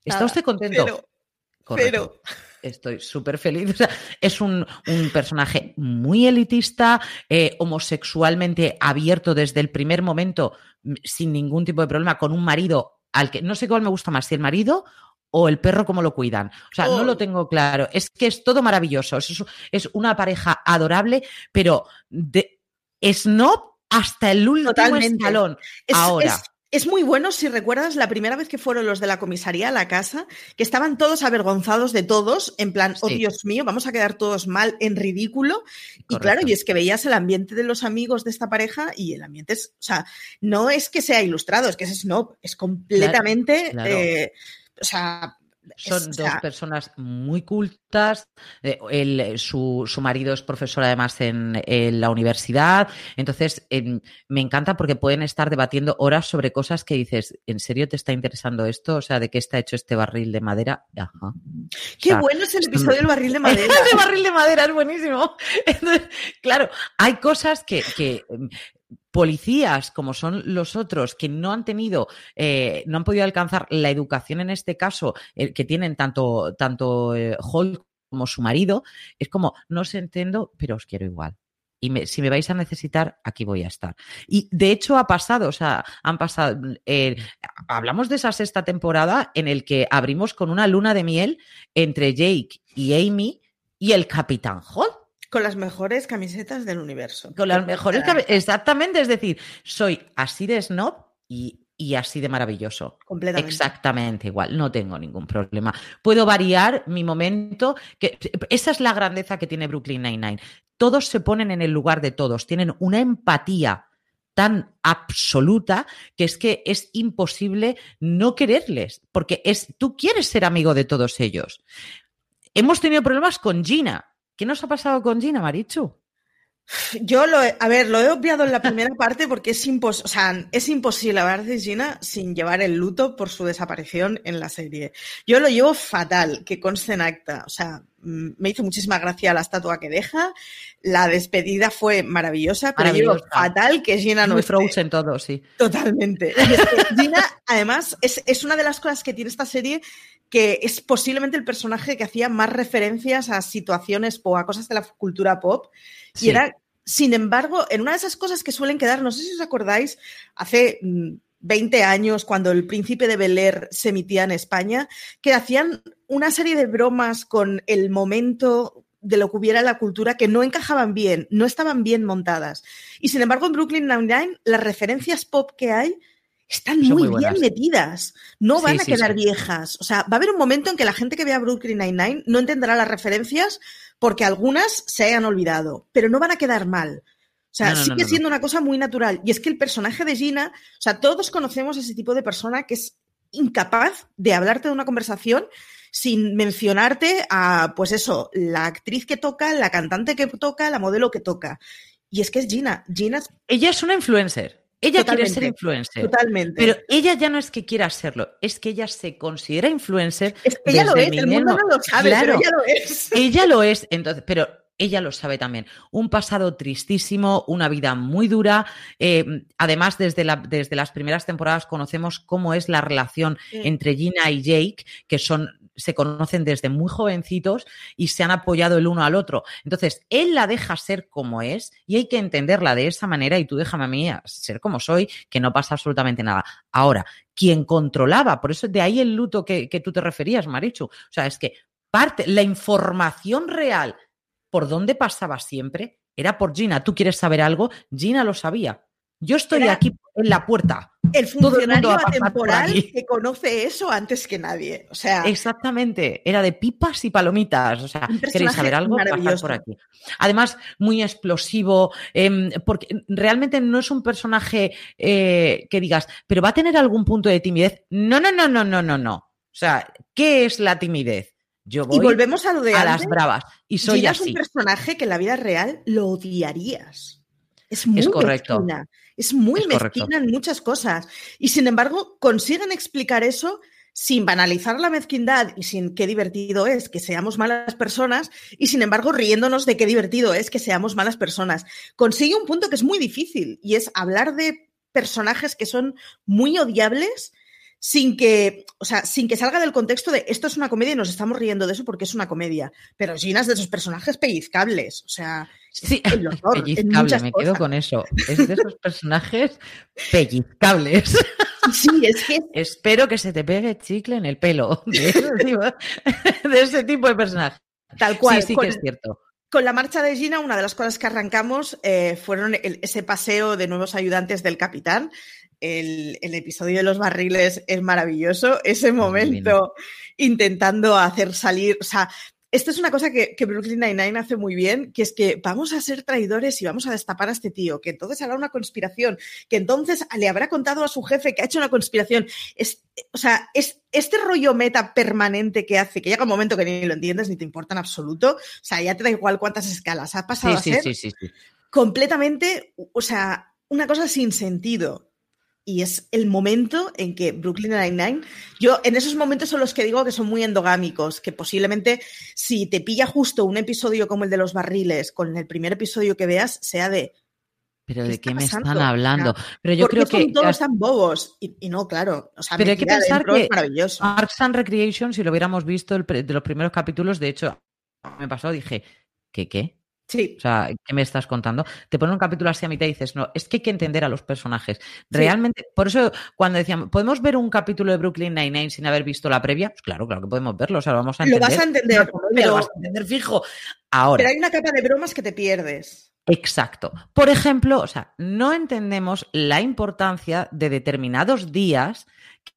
Speaker 2: ¿Está usted contento?
Speaker 1: Pero,
Speaker 2: Correcto. Estoy súper feliz. O sea, es un, un personaje muy elitista, eh, homosexualmente abierto desde el primer momento, mm, sin ningún tipo de problema, con un marido al que no sé cuál me gusta más, si el marido o el perro cómo lo cuidan. O sea, no
Speaker 1: Oh.
Speaker 2: lo tengo claro. Es que es todo maravilloso. Es, es una pareja adorable, pero de snob hasta el último
Speaker 1: Totalmente.
Speaker 2: escalón.
Speaker 1: Es,
Speaker 2: Ahora.
Speaker 1: es- es muy bueno si recuerdas la primera vez que fueron los de la comisaría a la casa, que estaban todos avergonzados de todos, en plan, oh. Dios mío, vamos a quedar todos mal, en ridículo. Y claro, y es que veías el ambiente de los amigos de esta pareja y el ambiente es, o sea, no es que sea ilustrado, es que es snob, es completamente,
Speaker 2: claro.
Speaker 1: eh, o sea,
Speaker 2: Son
Speaker 1: Es- o
Speaker 2: dos
Speaker 1: sea,
Speaker 2: personas muy cultas. eh, él- su, su marido es profesor además en, en la universidad. Entonces, em, me encanta porque pueden estar debatiendo horas sobre cosas que dices, ¿en serio te está interesando esto? O sea, ¿de qué está hecho este barril de madera? Ajá.
Speaker 1: Qué
Speaker 2: O sea,
Speaker 1: bueno es el episodio del barril de madera.
Speaker 2: Ese barril de madera es buenísimo. Entonces, claro, hay cosas que, que, em, policías, como son los otros, que no han tenido, eh, no han podido alcanzar la educación en este caso, eh, que tienen tanto, tanto eh, Holt como su marido, es como, no os entiendo, pero os quiero igual. Y me- si me vais a necesitar, aquí voy a estar. Y de hecho ha pasado, o sea, han pasado. eh, hablamos de esa sexta temporada en el que abrimos con una luna de miel entre Jake y Amy y el Capitán Holt.
Speaker 1: Con las mejores camisetas del universo.
Speaker 2: Con las mejores. Cabe- Exactamente, es decir, soy así de snob y, y así de maravilloso.
Speaker 1: Completamente.
Speaker 2: Exactamente igual, no tengo ningún problema. Puedo variar mi momento, que esa es la grandeza que tiene Brooklyn Nine-Nine. Todos se ponen en el lugar de todos, tienen una empatía tan absoluta que es que es imposible no quererles, porque es tú quieres ser amigo de todos ellos. Hemos tenido problemas con Gina. ¿Qué nos ha pasado con Gina, Marichu?
Speaker 1: Yo lo he, a ver, lo he obviado en la primera parte porque es, impos, o sea, es imposible hablar de Gina sin llevar el luto por su desaparición en la serie. Yo lo llevo fatal, que conste en acta. O sea, me hizo muchísima gracia la estatua que deja. La despedida fue maravillosa, pero fatal que Gina no
Speaker 2: Muy. Frozen todo, sí.
Speaker 1: Totalmente. Gina, además, es, es una de las cosas que tiene esta serie que es posiblemente el personaje que hacía más referencias a situaciones o a cosas de la cultura pop. Y era, sin embargo, en una de esas cosas que suelen quedar, no sé si os acordáis, hace mm, 20 años, cuando el príncipe de Bel Air se emitía en España, que hacían una serie de bromas con el momento de lo que hubiera en la cultura que no encajaban bien, no estaban bien montadas. Y sin embargo, en Brooklyn Nine-Nine, las referencias pop que hay están muy,
Speaker 2: muy
Speaker 1: bien metidas. No van
Speaker 2: Sí,
Speaker 1: a
Speaker 2: sí,
Speaker 1: quedar
Speaker 2: sí.
Speaker 1: viejas. O sea, va a haber un momento en que la gente que vea Brooklyn Nine-Nine no entenderá las referencias porque algunas se hayan olvidado, pero no van a quedar mal. O sea,
Speaker 2: No, no, no,
Speaker 1: sigue
Speaker 2: no,
Speaker 1: siendo una cosa muy natural. Y es que el personaje de Gina, o sea, todos conocemos ese tipo de persona que es incapaz de hablarte de una conversación sin mencionarte a, pues eso, la actriz que toca, la cantante que toca, la modelo que toca. Y es que es Gina. Gina es
Speaker 2: Ella es una influencer. Ella quiere ser influencer.
Speaker 1: totalmente.
Speaker 2: Pero ella ya no es que quiera serlo, es que ella se considera influencer.
Speaker 1: es que ella lo es, el mundo no lo sabe,
Speaker 2: Claro.
Speaker 1: pero ella lo es.
Speaker 2: Ella lo es, entonces, pero ella lo sabe también. Un pasado tristísimo, una vida muy dura. eh, además, desde, la- desde las primeras temporadas conocemos cómo es la relación
Speaker 1: Sí.
Speaker 2: entre Gina y Jake, que son se conocen desde muy jovencitos y se han apoyado el uno al otro. Entonces, él la deja ser como es y hay que entenderla de esa manera y tú déjame a mí ser como soy, que no pasa absolutamente nada. Ahora, quien controlaba, por eso de ahí el luto que, que tú te referías, Marichu. O sea, es que parte, la información real por dónde pasaba siempre era por Gina. ¿Tú quieres saber algo? Gina lo sabía. Yo estoy
Speaker 1: Era-
Speaker 2: aquí en la puerta.
Speaker 1: El
Speaker 2: Todo el
Speaker 1: funcionario
Speaker 2: pasar por
Speaker 1: atemporal que conoce eso antes que nadie. O sea,
Speaker 2: Exactamente, era de pipas y palomitas. O sea, ¿queréis saber algo?
Speaker 1: Maravilloso.
Speaker 2: por aquí. Además, muy explosivo, em, porque realmente no es un personaje eh, que digas, pero va a tener algún punto de timidez. No, no, no, no, no, no, no. O sea, ¿qué es la timidez? Yo voy
Speaker 1: y volvemos a lo de
Speaker 2: a
Speaker 1: antes.
Speaker 2: las bravas y soy
Speaker 1: Gina es
Speaker 2: así.
Speaker 1: un personaje que en la vida real lo odiarías. Es muy
Speaker 2: correcto.
Speaker 1: mezquina. Es muy
Speaker 2: Es correcto.
Speaker 1: mezquina en muchas cosas. Y sin embargo, consiguen explicar eso sin banalizar la mezquindad y sin qué divertido es que seamos malas personas y sin embargo riéndonos de qué divertido es que seamos malas personas. Consigue un punto que es muy difícil y es hablar de personajes que son muy odiables sin que, o sea, sin que salga del contexto de esto es una comedia y nos estamos riendo de eso porque es una comedia. Pero Gina es de esos personajes pellizcables. O sea,
Speaker 2: Sí,
Speaker 1: el horror en
Speaker 2: pellizcable, me quedo con eso. Es de esos personajes pellizcables.
Speaker 1: sí, es que
Speaker 2: Espero que se te pegue chicle en el pelo de ese tipo de, ese tipo de personaje.
Speaker 1: tal cual.
Speaker 2: sí, sí
Speaker 1: con,
Speaker 2: que es cierto.
Speaker 1: con la marcha de Gina, una de las cosas que arrancamos eh, fueron el- ese paseo de nuevos ayudantes del capitán. El, el episodio de los barriles es maravilloso. Ese momento intentando hacer salir, o sea, Esta es una cosa que, que Brooklyn Nine-Nine hace muy bien, que es que vamos a ser traidores y vamos a destapar a este tío, que entonces hará una conspiración, que entonces le habrá contado a su jefe que ha hecho una conspiración. Es, o sea, es este rollo meta permanente que hace, que llega un momento que ni lo entiendes ni te importa en absoluto. O sea, ya te da igual cuántas escalas ha pasado
Speaker 2: Sí,
Speaker 1: a
Speaker 2: sí,
Speaker 1: ser
Speaker 2: sí, sí, sí.
Speaker 1: completamente, o sea, una cosa sin sentido. Y es el momento en que Brooklyn Nine-Nine, yo en esos momentos son los que digo que son muy endogámicos, que posiblemente si te pilla justo un episodio como el de los barriles con el primer episodio que veas, sea de...
Speaker 2: Pero
Speaker 1: ¿qué
Speaker 2: de qué me están hablando. Pero yo
Speaker 1: ¿por qué
Speaker 2: creo
Speaker 1: son
Speaker 2: que
Speaker 1: todos tan bobos? Y, y no, claro. O sea,
Speaker 2: Pero hay que pensar que
Speaker 1: es maravilloso.
Speaker 2: Parks and Recreation, si lo hubiéramos visto el de los primeros capítulos, de hecho, me pasó, dije, ¿qué qué?
Speaker 1: Sí,
Speaker 2: O sea, ¿qué me estás contando? Te ponen un capítulo así a mitad y dices, no, es que hay que entender a los personajes. Realmente, por eso cuando decían, ¿podemos ver un capítulo de Brooklyn Nine-Nine sin haber visto la previa? Pues claro, claro que podemos verlo, o sea, lo vamos a
Speaker 1: Lo
Speaker 2: entender.
Speaker 1: vas a entender, pero-
Speaker 2: lo vas a entender fijo. Ahora,
Speaker 1: pero hay una capa de bromas que te pierdes.
Speaker 2: Exacto. Por ejemplo, o sea, no entendemos la importancia de determinados días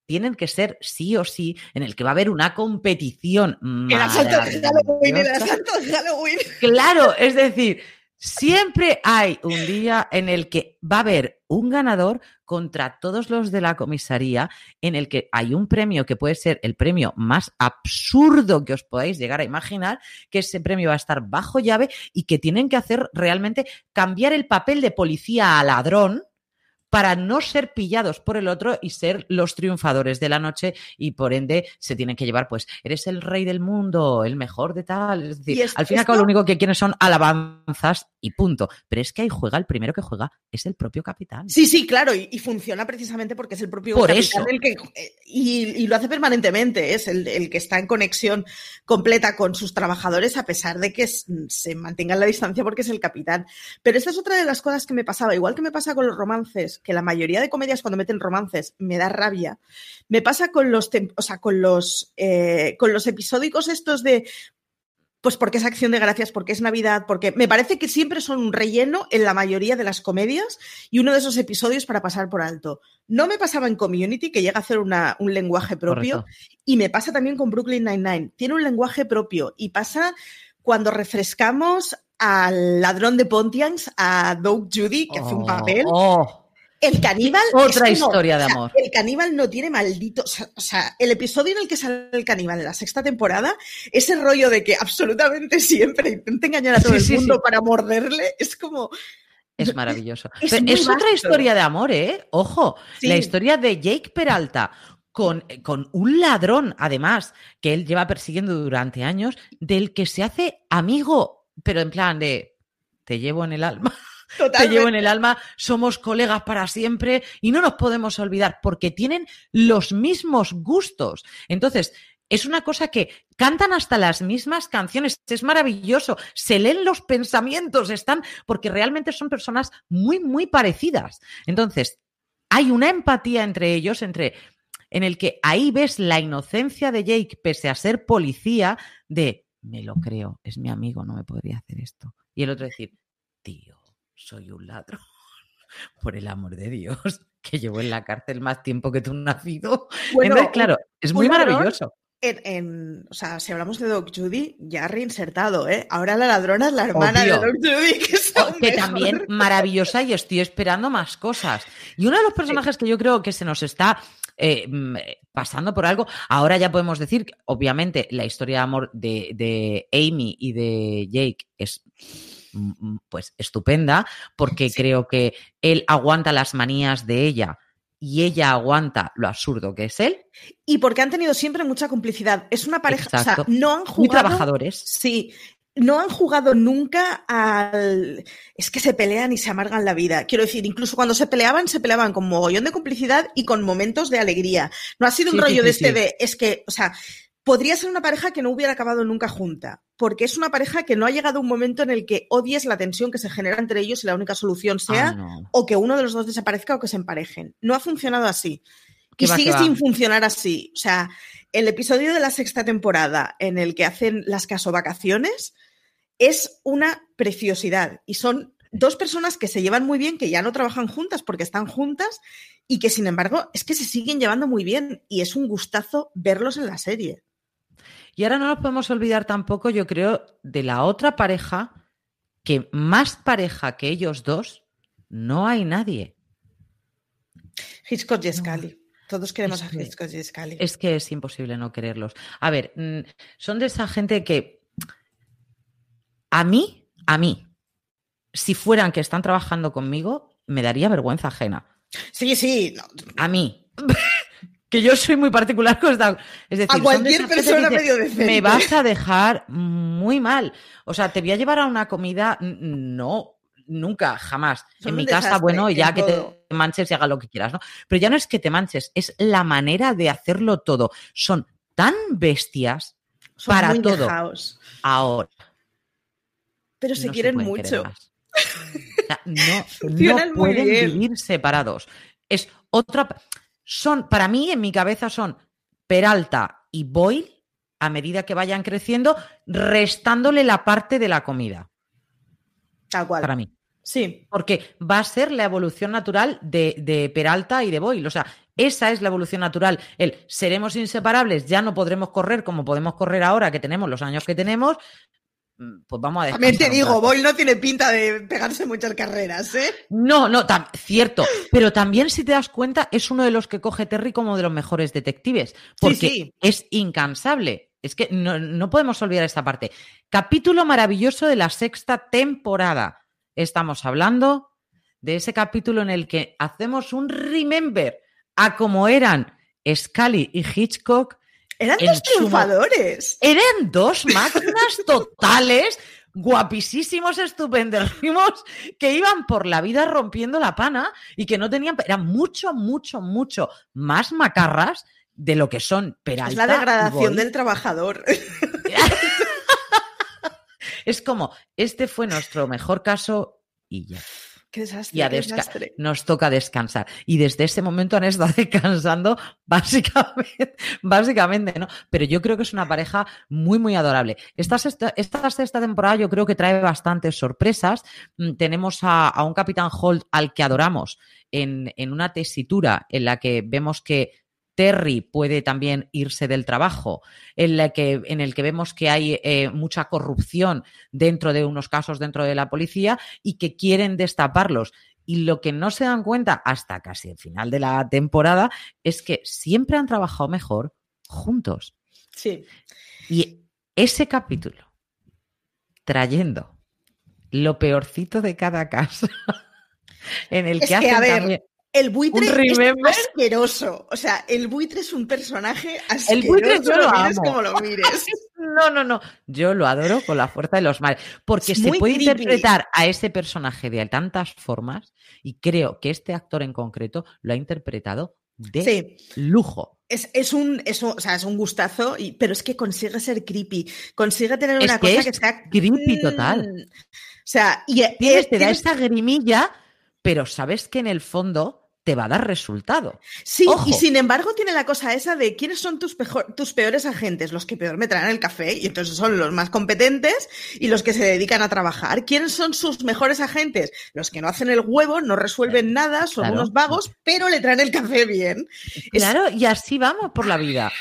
Speaker 2: tienen que ser sí o sí en el que va a haber una competición.
Speaker 1: El asalto de Halloween, el asalto de Halloween.
Speaker 2: Claro, es decir, siempre hay un día en el que va a haber un ganador contra todos los de la comisaría, en el que hay un premio que puede ser el premio más absurdo que os podáis llegar a imaginar, que ese premio va a estar bajo llave y que tienen que hacer realmente cambiar el papel de policía a ladrón para no ser pillados por el otro y ser los triunfadores de la noche y por ende se tienen que llevar, pues, eres el rey del mundo, el mejor de tal. Es decir,
Speaker 1: es-
Speaker 2: al fin y al cabo lo único que quieren son alabanzas y punto. Pero es que ahí juega, el primero que juega es el propio capitán.
Speaker 1: Sí, sí, claro, y, y funciona precisamente porque es el propio
Speaker 2: Por
Speaker 1: capitán
Speaker 2: eso.
Speaker 1: el que eh, y, y lo hace permanentemente, es el, el que está en conexión completa con sus trabajadores a pesar de que se mantengan la distancia porque es el capitán. Pero esta es otra de las cosas que me pasaba, igual que me pasa con los romances, que la mayoría de comedias cuando meten romances me da rabia, me pasa con los, o sea, con los, eh, con los episódicos estos de pues porque es acción de gracias, porque es Navidad, porque me parece que siempre son un relleno en la mayoría de las comedias y uno de esos episodios para pasar por alto. No me pasaba en Community, que llega a hacer una- un lenguaje propio,
Speaker 2: Correcto.
Speaker 1: y me pasa también con Brooklyn Nine-Nine. Tiene un lenguaje propio y pasa cuando refrescamos al ladrón de Pontians, a Doug Judy, que hace un
Speaker 2: Oh,
Speaker 1: papel.
Speaker 2: oh,
Speaker 1: El caníbal.
Speaker 2: Otra
Speaker 1: es
Speaker 2: historia de
Speaker 1: o sea,
Speaker 2: amor.
Speaker 1: el caníbal no tiene maldito. O sea, el episodio en el que sale el caníbal en la sexta temporada, ese rollo de que absolutamente siempre intenta engañar a todo
Speaker 2: Sí,
Speaker 1: el mundo
Speaker 2: sí.
Speaker 1: para morderle, es como.
Speaker 2: Es maravilloso.
Speaker 1: Es
Speaker 2: Pero es otra historia de amor, ¿eh? Ojo, la historia de Jake Peralta con, con un ladrón, además, que él lleva persiguiendo durante años, del que se hace amigo, pero en plan de, te llevo en el alma. Te llevo en el alma, somos colegas para siempre y no nos podemos olvidar porque tienen los mismos gustos. Entonces, es una cosa que cantan hasta las mismas canciones, es maravilloso, se leen los pensamientos, están, porque realmente son personas muy, muy parecidas. Entonces, hay una empatía entre ellos, entre en el que ahí ves la inocencia de Jake, pese a ser policía, de me lo creo, es mi amigo, no me podría hacer esto. Y el otro decir, tío, soy un ladrón. Por el amor de Dios, que llevo en la cárcel más tiempo que tú nacido.
Speaker 1: Bueno,
Speaker 2: Entonces, claro, es muy maravilloso.
Speaker 1: En, en- o sea, si hablamos de Doc Judy, ya reinsertado, ¿eh? Ahora la ladrona es la hermana
Speaker 2: Obvio.
Speaker 1: de Doc Judy, que es aún
Speaker 2: que
Speaker 1: mejor.
Speaker 2: también maravillosa y estoy esperando más cosas. Y uno de los personajes que yo creo que se nos está eh, mm, pasando por algo, ahora ya podemos decir, que, obviamente, la historia de amor de, de Amy y de Jake es pues estupenda, porque creo que él aguanta las manías de ella y ella aguanta lo absurdo que es él.
Speaker 1: Y porque han tenido siempre mucha complicidad. Es una pareja, o sea, no han
Speaker 2: Muy
Speaker 1: jugado.
Speaker 2: trabajadores.
Speaker 1: Sí, no han jugado nunca al. Es que se pelean y se amargan la vida. Quiero decir, incluso cuando se peleaban, se peleaban con mogollón de complicidad y con momentos de alegría. No ha sido un
Speaker 2: Sí, sí,
Speaker 1: rollo de este de. Es que, o sea, podría ser una pareja que no hubiera acabado nunca junta. Porque es una pareja que no ha llegado un momento en el que odies la tensión que se genera entre ellos y la única solución sea
Speaker 2: Ah, no.
Speaker 1: o que uno de los dos desaparezca o que se emparejen. No ha funcionado así.
Speaker 2: Que
Speaker 1: Y
Speaker 2: va,
Speaker 1: sigue sin funcionar así. O sea, el episodio de la sexta temporada en el que hacen las casovacaciones es una preciosidad. Y son dos personas que se llevan muy bien, que ya no trabajan juntas porque están juntas y que sin embargo es que se siguen llevando muy bien y es un gustazo verlos en la serie.
Speaker 2: Y ahora no nos podemos olvidar tampoco, yo creo, de la otra pareja, que más pareja que ellos dos, no hay nadie.
Speaker 1: Hitchcock y Scully. Todos queremos
Speaker 2: Es
Speaker 1: a Hitchcock y Scully.
Speaker 2: Es que es imposible no quererlos. A ver, mm, son de esa gente que a mí, a mí, si fueran que están trabajando conmigo, me daría vergüenza ajena.
Speaker 1: Sí, sí. no,
Speaker 2: A mí. que yo soy muy particular con esta. Es decir,
Speaker 1: A cualquier persona medio decente.
Speaker 2: Me vas a dejar muy mal. O sea, te voy a llevar a una comida. No, nunca, jamás.
Speaker 1: Son
Speaker 2: en mi casa, bueno, ya que
Speaker 1: todo.
Speaker 2: te manches y haga lo que quieras, ¿no? Pero ya no es que te manches, es la manera de hacerlo todo. Son tan bestias
Speaker 1: son
Speaker 2: para
Speaker 1: muy
Speaker 2: todo.
Speaker 1: dejaos.
Speaker 2: ahora.
Speaker 1: Pero se
Speaker 2: no
Speaker 1: quieren mucho.
Speaker 2: O sea, no,
Speaker 1: Funcionan
Speaker 2: no
Speaker 1: muy
Speaker 2: pueden
Speaker 1: bien.
Speaker 2: vivir separados. Es otra. Son, para mí, en mi cabeza, son Peralta y Boyle a medida que vayan creciendo, restándole la parte de la comida.
Speaker 1: Tal cual.
Speaker 2: Para mí.
Speaker 1: Sí.
Speaker 2: Porque va a ser la evolución natural de, de Peralta y de Boyle. O sea, esa es la evolución natural. El seremos inseparables, ya no podremos correr como podemos correr ahora que tenemos los años que tenemos. Mm, Pues vamos a
Speaker 1: También te
Speaker 2: descansar
Speaker 1: digo. Boyle no tiene pinta de pegarse muchas carreras, ¿eh?
Speaker 2: No, no, cierto. Pero también, si te das cuenta, es uno de los que coge Terry como de los mejores detectives. Porque
Speaker 1: sí.
Speaker 2: es incansable. Es que no, no podemos olvidar esta parte. Capítulo maravilloso de la sexta temporada. Estamos hablando de ese capítulo en el que hacemos un remember a cómo eran Scully y Hitchcock.
Speaker 1: Eran dos
Speaker 2: su-
Speaker 1: triunfadores.
Speaker 2: Eran dos máquinas totales, guapísimos, estupendísimos, que iban por la vida rompiendo la pana y que no tenían. Eran mucho, mucho, mucho más macarras de lo que son Peralta.
Speaker 1: Es la degradación del trabajador.
Speaker 2: Es como, este fue nuestro mejor caso y ya.
Speaker 1: Qué desastre,
Speaker 2: Y a
Speaker 1: qué
Speaker 2: desca-
Speaker 1: desastre.
Speaker 2: nos toca descansar. Y desde ese momento han estado descansando, básicamente, básicamente, ¿no? Pero yo creo que es una pareja muy, muy adorable. Esta sexta, esta sexta temporada yo creo que trae bastantes sorpresas. Mm, Tenemos a, a un Capitán Holt al que adoramos en, en una tesitura en la que vemos que Terry puede también irse del trabajo, en, la que, en el que vemos que hay eh, mucha corrupción dentro de unos casos dentro de la policía y que quieren destaparlos. Y lo que no se dan cuenta hasta casi el final de la temporada es que siempre han trabajado mejor juntos.
Speaker 1: Sí.
Speaker 2: Y ese capítulo, trayendo lo peorcito de cada casa, en el
Speaker 1: Es
Speaker 2: que
Speaker 1: que,
Speaker 2: hacen
Speaker 1: a ver,
Speaker 2: también-
Speaker 1: El buitre es asqueroso. O sea, el buitre es un personaje asqueroso.
Speaker 2: El buitre yo lo amo.
Speaker 1: como lo mires.
Speaker 2: No, no, no. Yo lo adoro con la fuerza de los mares. Porque
Speaker 1: Es
Speaker 2: se puede
Speaker 1: creepy.
Speaker 2: interpretar a ese personaje de tantas formas y creo que este actor en concreto lo ha interpretado de
Speaker 1: Sí.
Speaker 2: lujo.
Speaker 1: Es, es un, es un- o sea, es un gustazo, y, pero es que consigue ser creepy. Consigue tener
Speaker 2: Es
Speaker 1: una
Speaker 2: que
Speaker 1: cosa que sea.
Speaker 2: creepy total.
Speaker 1: Mm. O sea, y eh,
Speaker 2: Tienes, te da
Speaker 1: tienes-
Speaker 2: esa grimilla, pero sabes que en el fondo te va a dar resultado.
Speaker 1: Sí,
Speaker 2: Ojo.
Speaker 1: y sin embargo tiene la cosa esa de quiénes son tus, peores agentes, los que peor me traen el café, y entonces son los más competentes y los que se dedican a trabajar. ¿Quiénes son sus mejores agentes? Los que no hacen el huevo, no resuelven nada, son
Speaker 2: Claro.
Speaker 1: unos vagos, pero le traen el café bien. Es-
Speaker 2: Claro, y así vamos por la vida.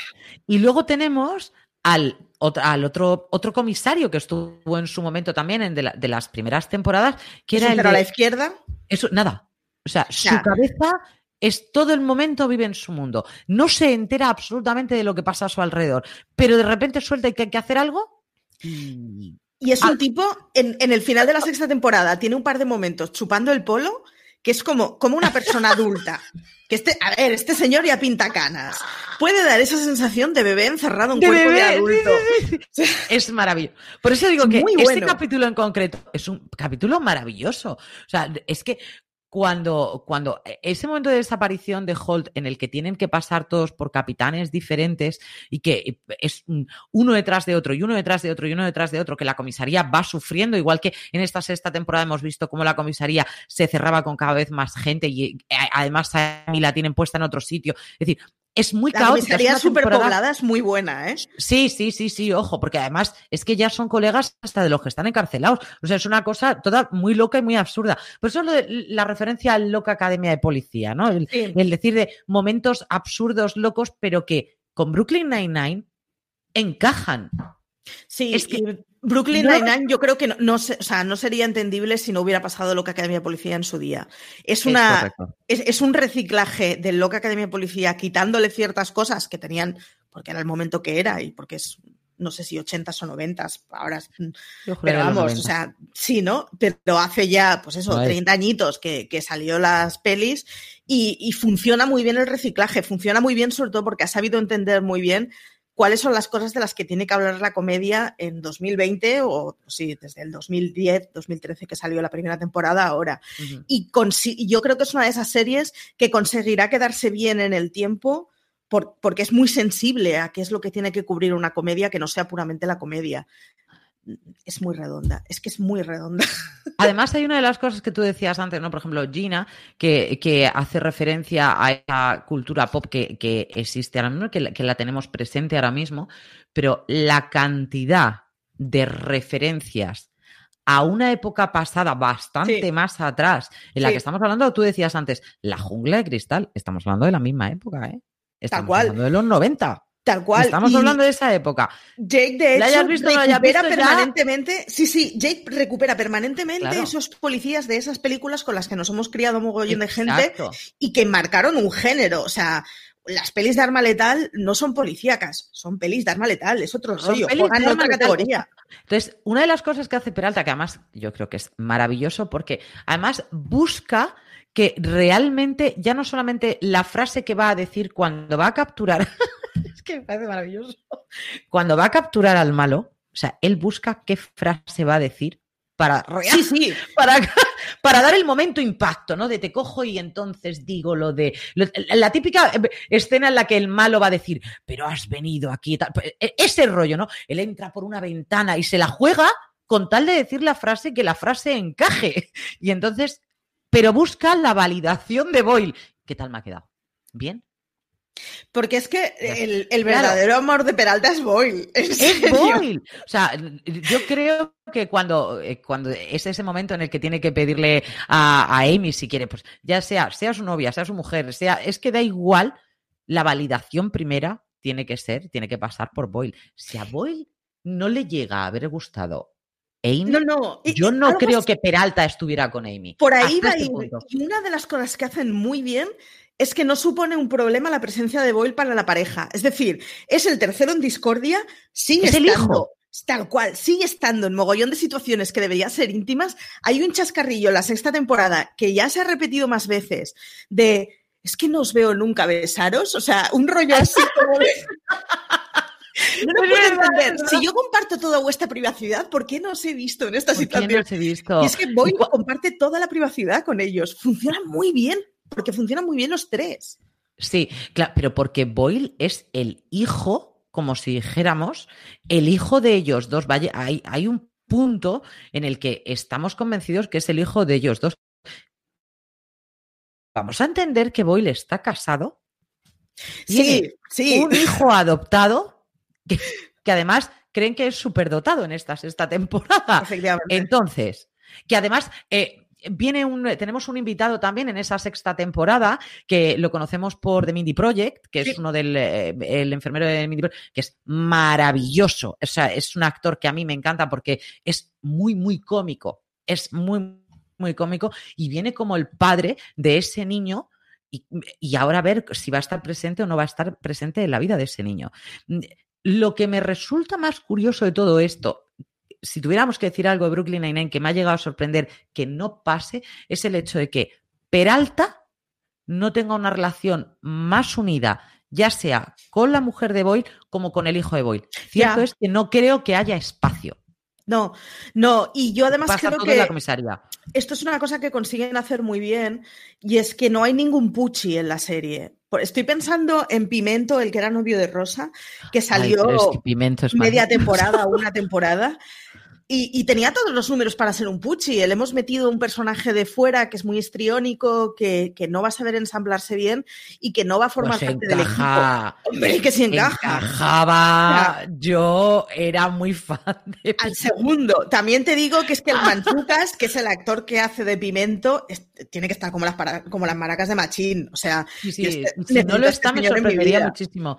Speaker 2: Y luego tenemos al, al otro, otro comisario que estuvo en su momento también en de, la- de las primeras temporadas, que era el
Speaker 1: a la izquierda.
Speaker 2: Eso, nada. O sea, su cabeza es todo el momento vive en su mundo. No se entera absolutamente de lo que pasa a su alrededor. Pero de repente suelta que hay que hacer algo. Y
Speaker 1: Y es
Speaker 2: Ah.
Speaker 1: un tipo, en, en el final de la sexta temporada, tiene un par de momentos chupando el polo, que es como, como una persona adulta. Que este, a ver, este señor ya pinta canas. Puede dar esa sensación de bebé encerrado en
Speaker 2: De
Speaker 1: cuerpo de
Speaker 2: sí,
Speaker 1: adulto.
Speaker 2: es maravilloso. Por eso digo que
Speaker 1: Muy
Speaker 2: este
Speaker 1: bueno.
Speaker 2: capítulo en concreto es un capítulo maravilloso. O sea, es que cuando, cuando ese momento de desaparición de Holt en el que tienen que pasar todos por capitanes diferentes y que es un- uno detrás de otro y uno detrás de otro y uno detrás de otro, que la comisaría va sufriendo, igual que en esta sexta temporada hemos visto cómo la comisaría se cerraba con cada vez más gente y eh, además a Amy la tienen puesta en otro sitio. Es decir, es muy
Speaker 1: La
Speaker 2: caótica. es
Speaker 1: comisaría superpoblada es muy buena, ¿eh?
Speaker 2: Sí, sí, sí, sí, ojo, porque además es que ya son colegas hasta de los que están encarcelados. O sea, es una cosa toda muy loca y muy absurda. Por eso lo de la referencia al loca academia de policía, ¿no? El,
Speaker 1: Sí.
Speaker 2: el decir de momentos absurdos, locos, pero que con Brooklyn Nine-Nine encajan.
Speaker 1: Sí,
Speaker 2: Es que-
Speaker 1: Brooklyn
Speaker 2: no-
Speaker 1: Nine-Nine yo creo que no, o sea, no sería entendible si no hubiera pasado Loca Academia de Policía en su día. Es, una, es, es un reciclaje de Loca Academia de Policía quitándole ciertas cosas que tenían, porque era el momento que era y porque es, no sé si 80s o 90s, ahora
Speaker 2: juraría
Speaker 1: pero vamos,
Speaker 2: 90.
Speaker 1: o sea, sí, ¿no? Pero hace ya, pues eso,
Speaker 2: No es.
Speaker 1: 30 añitos que, que salió las pelis y, y funciona muy bien el reciclaje, funciona muy bien sobre todo porque ha sabido entender muy bien cuáles son las cosas de las que tiene que hablar la comedia en 2020 o sí, desde el 2010, 2013 que salió la primera temporada ahora. Y y yo creo que es una de esas series que conseguirá quedarse bien en el tiempo por- porque es muy sensible a qué es lo que tiene que cubrir una comedia que no sea puramente la comedia. Es muy redonda, es que es muy redonda.
Speaker 2: Además, hay una de las cosas que tú decías antes, ¿no? Por ejemplo, Gina, que, que hace referencia a esa cultura pop que, que existe ahora mismo, que la, que la tenemos presente ahora mismo, pero la cantidad de referencias a una época pasada bastante
Speaker 1: Sí.
Speaker 2: más atrás, en la
Speaker 1: Sí.
Speaker 2: que estamos hablando, tú decías antes, la jungla de cristal, estamos hablando de la misma época, ¿eh? Estamos
Speaker 1: cual.
Speaker 2: hablando de los 90.
Speaker 1: Tal cual.
Speaker 2: Estamos
Speaker 1: Y
Speaker 2: hablando de esa época.
Speaker 1: Jake, de
Speaker 2: ¿La
Speaker 1: hecho,
Speaker 2: hayas visto
Speaker 1: recupera
Speaker 2: visto ya?
Speaker 1: permanentemente. Sí, sí, Jake recupera permanentemente
Speaker 2: Claro.
Speaker 1: esos policías de esas películas con las que nos hemos criado mogollón de gente y que marcaron un género. O sea, las pelis de arma letal no son policíacas, son pelis de arma letal, es otro
Speaker 2: Son
Speaker 1: rollo, juegan en otra categoría.
Speaker 2: Entonces, una de las cosas que hace Peralta, que además yo creo que es maravilloso, porque además busca que realmente ya no solamente la frase que va a decir cuando va a capturar, que me parece maravilloso, cuando va a capturar al malo, o sea, él busca qué frase va a decir para,
Speaker 1: Sí, sí,
Speaker 2: para, para dar el momento impacto, ¿no? De te cojo y entonces digo lo de. lo- la típica escena en la que el malo va a decir, pero has venido aquí tal. E- Ese rollo, ¿no? Él entra por una ventana y se la juega con tal de decir la frase que la frase encaje. Y entonces, pero busca la validación de Boyle. ¿Qué tal me ha quedado? ¿Bien?
Speaker 1: Porque es que el, el
Speaker 2: Claro.
Speaker 1: verdadero amor de Peralta es Boyle.
Speaker 2: Es. Boyle. O sea, yo creo que cuando, eh, cuando es ese momento en el que tiene que pedirle a, a Amy, si quiere, pues ya sea, sea su novia, sea su mujer, sea, es que da igual, la validación primera tiene que ser, tiene que pasar por Boyle. Si a Boyle no le llega a haber gustado Amy,
Speaker 1: No, no.
Speaker 2: yo no creo que Peralta estuviera con Amy.
Speaker 1: Por ahí va a
Speaker 2: este.
Speaker 1: Y una de las cosas que hacen muy bien es que no supone un problema la presencia de Boyle para la pareja. Es decir, es el tercero en discordia, sigue
Speaker 2: Es el hijo.
Speaker 1: Tal cual, sigue estando en mogollón de situaciones que deberían ser íntimas. Hay un chascarrillo en la sexta temporada que ya se ha repetido más veces de es que no os veo nunca besaros. O sea, un rollo así como de. No lo puedo entender. Si yo comparto toda vuestra privacidad, ¿por qué no os he visto en esta
Speaker 2: ¿Por qué
Speaker 1: situación?
Speaker 2: no os he visto?
Speaker 1: Y es que Boyle comparte toda la privacidad con ellos. Funciona muy bien, porque funcionan muy bien los tres.
Speaker 2: Sí, claro, pero porque Boyle es el hijo, como si dijéramos, el hijo de ellos dos. Vaya, hay, hay un punto en el que estamos convencidos que es el hijo de ellos dos. Vamos a entender que Boyle está casado,
Speaker 1: Sí, sí.
Speaker 2: un hijo adoptado, que, que además creen que es superdotado en esta sexta temporada.
Speaker 1: Efectivamente.
Speaker 2: Entonces, que además eh, viene un, tenemos un invitado también en esa sexta temporada que lo conocemos por The Mindy Project, que
Speaker 1: Sí.
Speaker 2: es uno del eh, el enfermero de Mindy Project, que es maravilloso. O sea, es un actor que a mí me encanta porque es muy, muy cómico. Es muy, muy cómico y viene como el padre de ese niño. Y, y ahora a ver si va a estar presente o no va a estar presente en la vida de ese niño. Lo que me resulta más curioso de todo esto, si tuviéramos que decir algo de Brooklyn Nine-Nine que me ha llegado a sorprender que no pase, es el hecho de que Peralta no tenga una relación más unida, ya sea con la mujer de Boyle como con el hijo de Boyle. Cierto es que no creo que haya espacio.
Speaker 1: No, no. Y yo además
Speaker 2: Pasa
Speaker 1: creo
Speaker 2: todo en la
Speaker 1: que
Speaker 2: comisaría.
Speaker 1: esto es una cosa que consiguen hacer muy bien y es que no hay ningún puchi en la serie. Estoy pensando en Pimento, el que era novio de Rosa, que salió
Speaker 2: pero es que Pimento es
Speaker 1: media temporada una temporada. Y, y tenía todos los números para ser un puchi. Le hemos metido un personaje de fuera que es muy histriónico, que, que no va a saber ensamblarse bien y que no va a formar
Speaker 2: Pues
Speaker 1: parte del equipo.
Speaker 2: encaja.
Speaker 1: Hombre, que sí encaja.
Speaker 2: Encajaba. Yo era muy fan de
Speaker 1: Al segundo. También te digo que es que el Manchucas, que es el actor que hace de Pimento, es- tiene que estar como las, para- como las maracas de Machín. O sea,
Speaker 2: Sí, sí,
Speaker 1: este-
Speaker 2: si no lo
Speaker 1: a
Speaker 2: está,
Speaker 1: este
Speaker 2: me sorprendería muchísimo.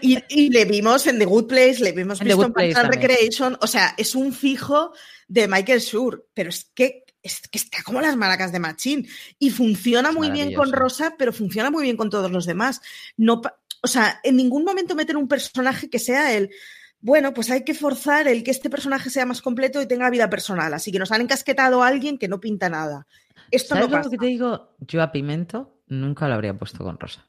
Speaker 1: Y, y le vimos en The Good Place, le vimos
Speaker 2: En The
Speaker 1: visto en Parks. Recreation, o sea, es un fijo de Michael Schur, pero es que, es que está como las maracas de Machín y funciona muy bien con. Rosa, pero funciona muy bien con todos los demás. No, o sea, en ningún momento meten un personaje que sea el bueno, pues hay que forzar el que este personaje sea más completo y tenga vida personal. Así que nos han encasquetado a alguien que no pinta nada. Esto
Speaker 2: ¿Sabes
Speaker 1: no
Speaker 2: lo
Speaker 1: pasa.
Speaker 2: que te digo? Yo a Pimento nunca lo habría puesto con Rosa.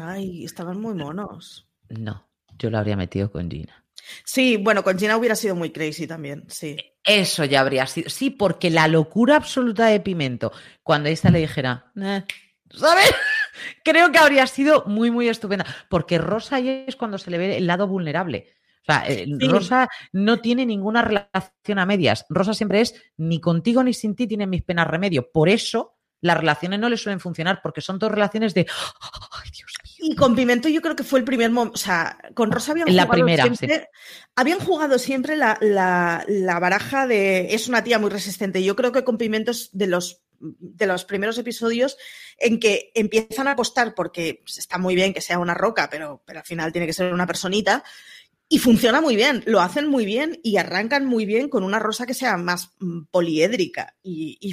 Speaker 1: Ay, estaban muy monos.
Speaker 2: No, yo lo habría metido con Gina.
Speaker 1: Sí, bueno, con Gina hubiera sido muy crazy también, sí.
Speaker 2: Eso ya habría sido. Sí, porque la locura absoluta de Pimento, cuando esta le dijera, "Eh", ¿sabes? Creo que habría sido muy, muy estupenda. Porque Rosa ahí es cuando se le ve el lado vulnerable. O sea, eh,
Speaker 1: Sí.
Speaker 2: Rosa no tiene ninguna relación a medias. Rosa siempre es ni contigo ni sin ti tienen mis penas remedio. Por eso las relaciones no le suelen funcionar, porque son todas relaciones de, ay, Dios mío.
Speaker 1: Y con Pimento yo creo que fue el primer momento, o sea, con Rosa habían
Speaker 2: La
Speaker 1: jugado
Speaker 2: primera,
Speaker 1: siempre, habían jugado siempre la, la- la baraja de es una tía muy resistente. Yo creo que con Pimento es de los de los primeros episodios en que empiezan a apostar porque está muy bien que sea una roca, pero, pero al final tiene que ser una personita. Y funciona muy bien, lo hacen muy bien y arrancan muy bien con una rosa que sea más mm, poliédrica. Y, y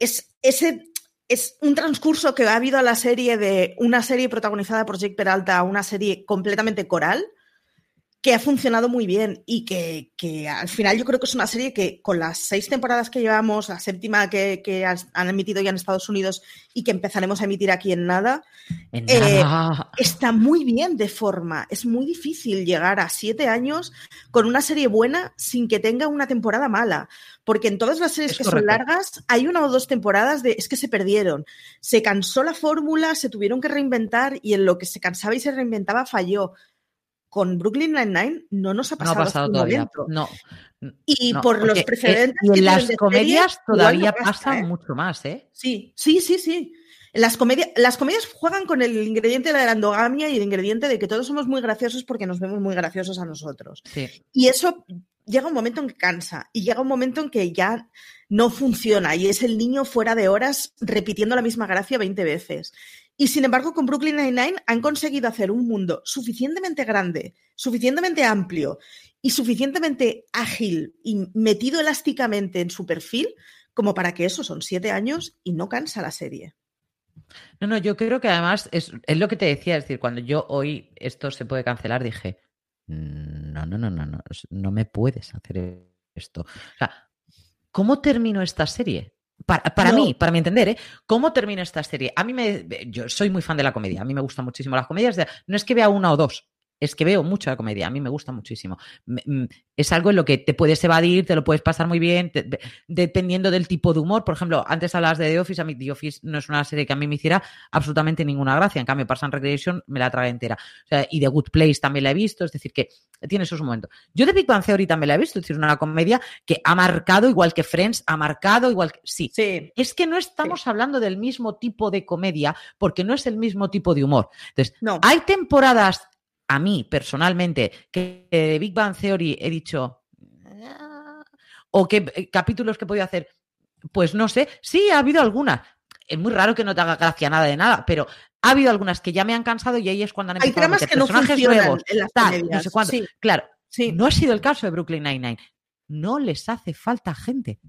Speaker 1: es, ese, es un transcurso que ha habido a la serie de una serie protagonizada por Jake Peralta a una serie completamente coral que ha funcionado muy bien y que, que al final yo creo que es una serie que con las seis temporadas que llevamos, la séptima que, han emitido ya en Estados Unidos y que empezaremos a emitir aquí en nada,
Speaker 2: En
Speaker 1: Eh,
Speaker 2: nada.
Speaker 1: está muy bien de forma. Es muy difícil llegar a siete años con una serie buena sin que tenga una temporada mala. Porque en todas las series
Speaker 2: Es
Speaker 1: que
Speaker 2: correcto.
Speaker 1: son largas hay una o dos temporadas de es que se perdieron. Se cansó la fórmula, se tuvieron que reinventar y en lo que se cansaba y se reinventaba falló. Con Brooklyn Nine-Nine no nos ha
Speaker 2: No ha
Speaker 1: pasado,
Speaker 2: pasado todavía.
Speaker 1: momento.
Speaker 2: No.
Speaker 1: Y
Speaker 2: no,
Speaker 1: por los precedentes.
Speaker 2: y en las comedias
Speaker 1: series,
Speaker 2: todavía
Speaker 1: no pasa,
Speaker 2: pasa
Speaker 1: ¿eh?
Speaker 2: mucho más, ¿eh?
Speaker 1: Sí, sí, sí, sí. Las, comedia- las comedias juegan con el ingrediente de la endogamia y el ingrediente de que todos somos muy graciosos porque nos vemos muy graciosos a nosotros.
Speaker 2: Sí.
Speaker 1: Y eso llega un momento en que cansa y llega un momento en que ya no funciona y es el niño fuera de horas repitiendo la misma gracia 20 veces. Y sin embargo, con Brooklyn Nine-Nine han conseguido hacer un mundo suficientemente grande, suficientemente amplio y suficientemente ágil y metido elásticamente en su perfil como para que eso son siete años y no cansa la serie.
Speaker 2: No, no, yo creo que además es, es lo que te decía, es decir, cuando yo hoy esto se puede cancelar, dije, no, no, no, no, no, no me puedes hacer esto. O sea, ¿cómo termino esta serie? Para, para
Speaker 1: No.
Speaker 2: mí, para mi entender, ¿eh? ¿Cómo termino esta serie? A mí me. Yo soy muy fan de la comedia. A mí me gustan muchísimo las comedias. de- no es que vea una o dos. Es que veo mucha comedia. A mí me gusta muchísimo. Mm, Es algo en lo que te puedes evadir, te lo puedes pasar muy bien, te- dependiendo del tipo de humor. Por ejemplo, antes hablabas de The Office. A mí The Office no es una serie que a mí me hiciera absolutamente ninguna gracia. En cambio, Parks Recreation me la tragué entera. O sea, y The Good Place también la he visto. Es decir, que tiene esos momentos. Yo de Big Bang Theory también la he visto. Es decir, una comedia que ha marcado, igual que Friends, ha marcado, igual que. Sí,
Speaker 1: Sí,
Speaker 2: es que no estamos hablando del mismo tipo de comedia porque no es el mismo tipo de humor. Entonces,
Speaker 1: no.
Speaker 2: hay temporadas, a mí personalmente, que de Big Bang Theory he dicho, "Ah", o que eh, capítulos que he podido hacer, pues no sé, sí, ha habido algunas. Es muy raro que no te haga gracia nada de nada, pero ha habido algunas que ya me han cansado y ahí es cuando han
Speaker 1: Hay
Speaker 2: empezado a
Speaker 1: tramas
Speaker 2: meter
Speaker 1: que no
Speaker 2: personajes
Speaker 1: funcionan
Speaker 2: nuevos,
Speaker 1: en las
Speaker 2: tal, no sé cuánto.
Speaker 1: Sí,
Speaker 2: Claro,
Speaker 1: sí.
Speaker 2: no ha sido el caso de Brooklyn Nine-Nine. No les hace falta gente.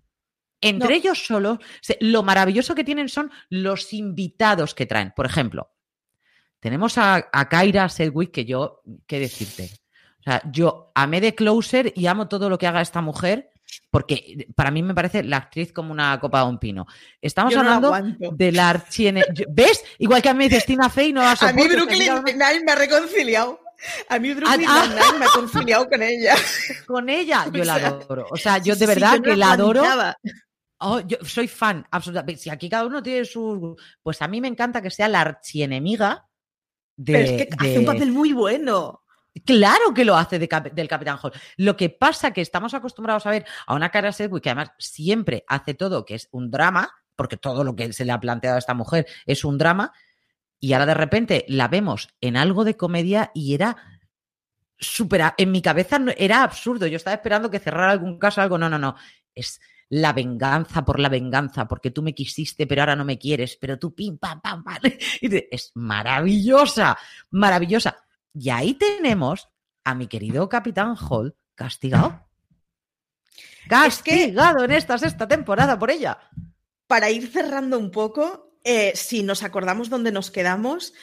Speaker 2: Entre
Speaker 1: No.
Speaker 2: ellos solos, lo maravilloso que tienen son los invitados que traen. Por ejemplo, tenemos a, a Kyra Sedgwick, que yo, ¿qué decirte? O sea, yo amé de Closer y amo todo lo que haga esta mujer, porque para mí me parece la actriz como una copa de un pino. Estamos
Speaker 1: Yo
Speaker 2: hablando de la archiene... ¿Ves? Igual que a mí me dice Tina Fey, no la
Speaker 1: A mí
Speaker 2: soporto, es que
Speaker 1: Brooklyn Nine me ha reconciliado. A mí Brooklyn
Speaker 2: Ah, ah.
Speaker 1: Nine me ha reconciliado con ella.
Speaker 2: con ella, yo
Speaker 1: O
Speaker 2: la
Speaker 1: sea,
Speaker 2: adoro. O sea, yo de
Speaker 1: sí,
Speaker 2: verdad
Speaker 1: no
Speaker 2: que la adoro. Oh, yo soy fan, absolutamente. Si aquí cada uno tiene sus. Pues a mí me encanta que sea la archienemiga de.
Speaker 1: Pero es que hace un papel muy bueno.
Speaker 2: Claro que lo hace de cap- del Capitán Hall. Lo que pasa que estamos acostumbrados a ver a una cara Sedgwick que además siempre hace todo que es un drama, porque todo lo que se le ha planteado a esta mujer es un drama, y ahora de repente la vemos en algo de comedia y era súper. En mi cabeza era absurdo. Yo estaba esperando que cerrara algún caso, algo. No, no, no. Es la venganza por la venganza, porque tú me quisiste, pero ahora no me quieres, pero tú pim, pam, pam, pam. Es maravillosa, maravillosa. Y ahí tenemos a mi querido Capitán Hall castigado.
Speaker 1: Es que-
Speaker 2: Castigado en esta sexta temporada por ella.
Speaker 1: Para ir cerrando un poco, eh, si nos acordamos dónde nos quedamos,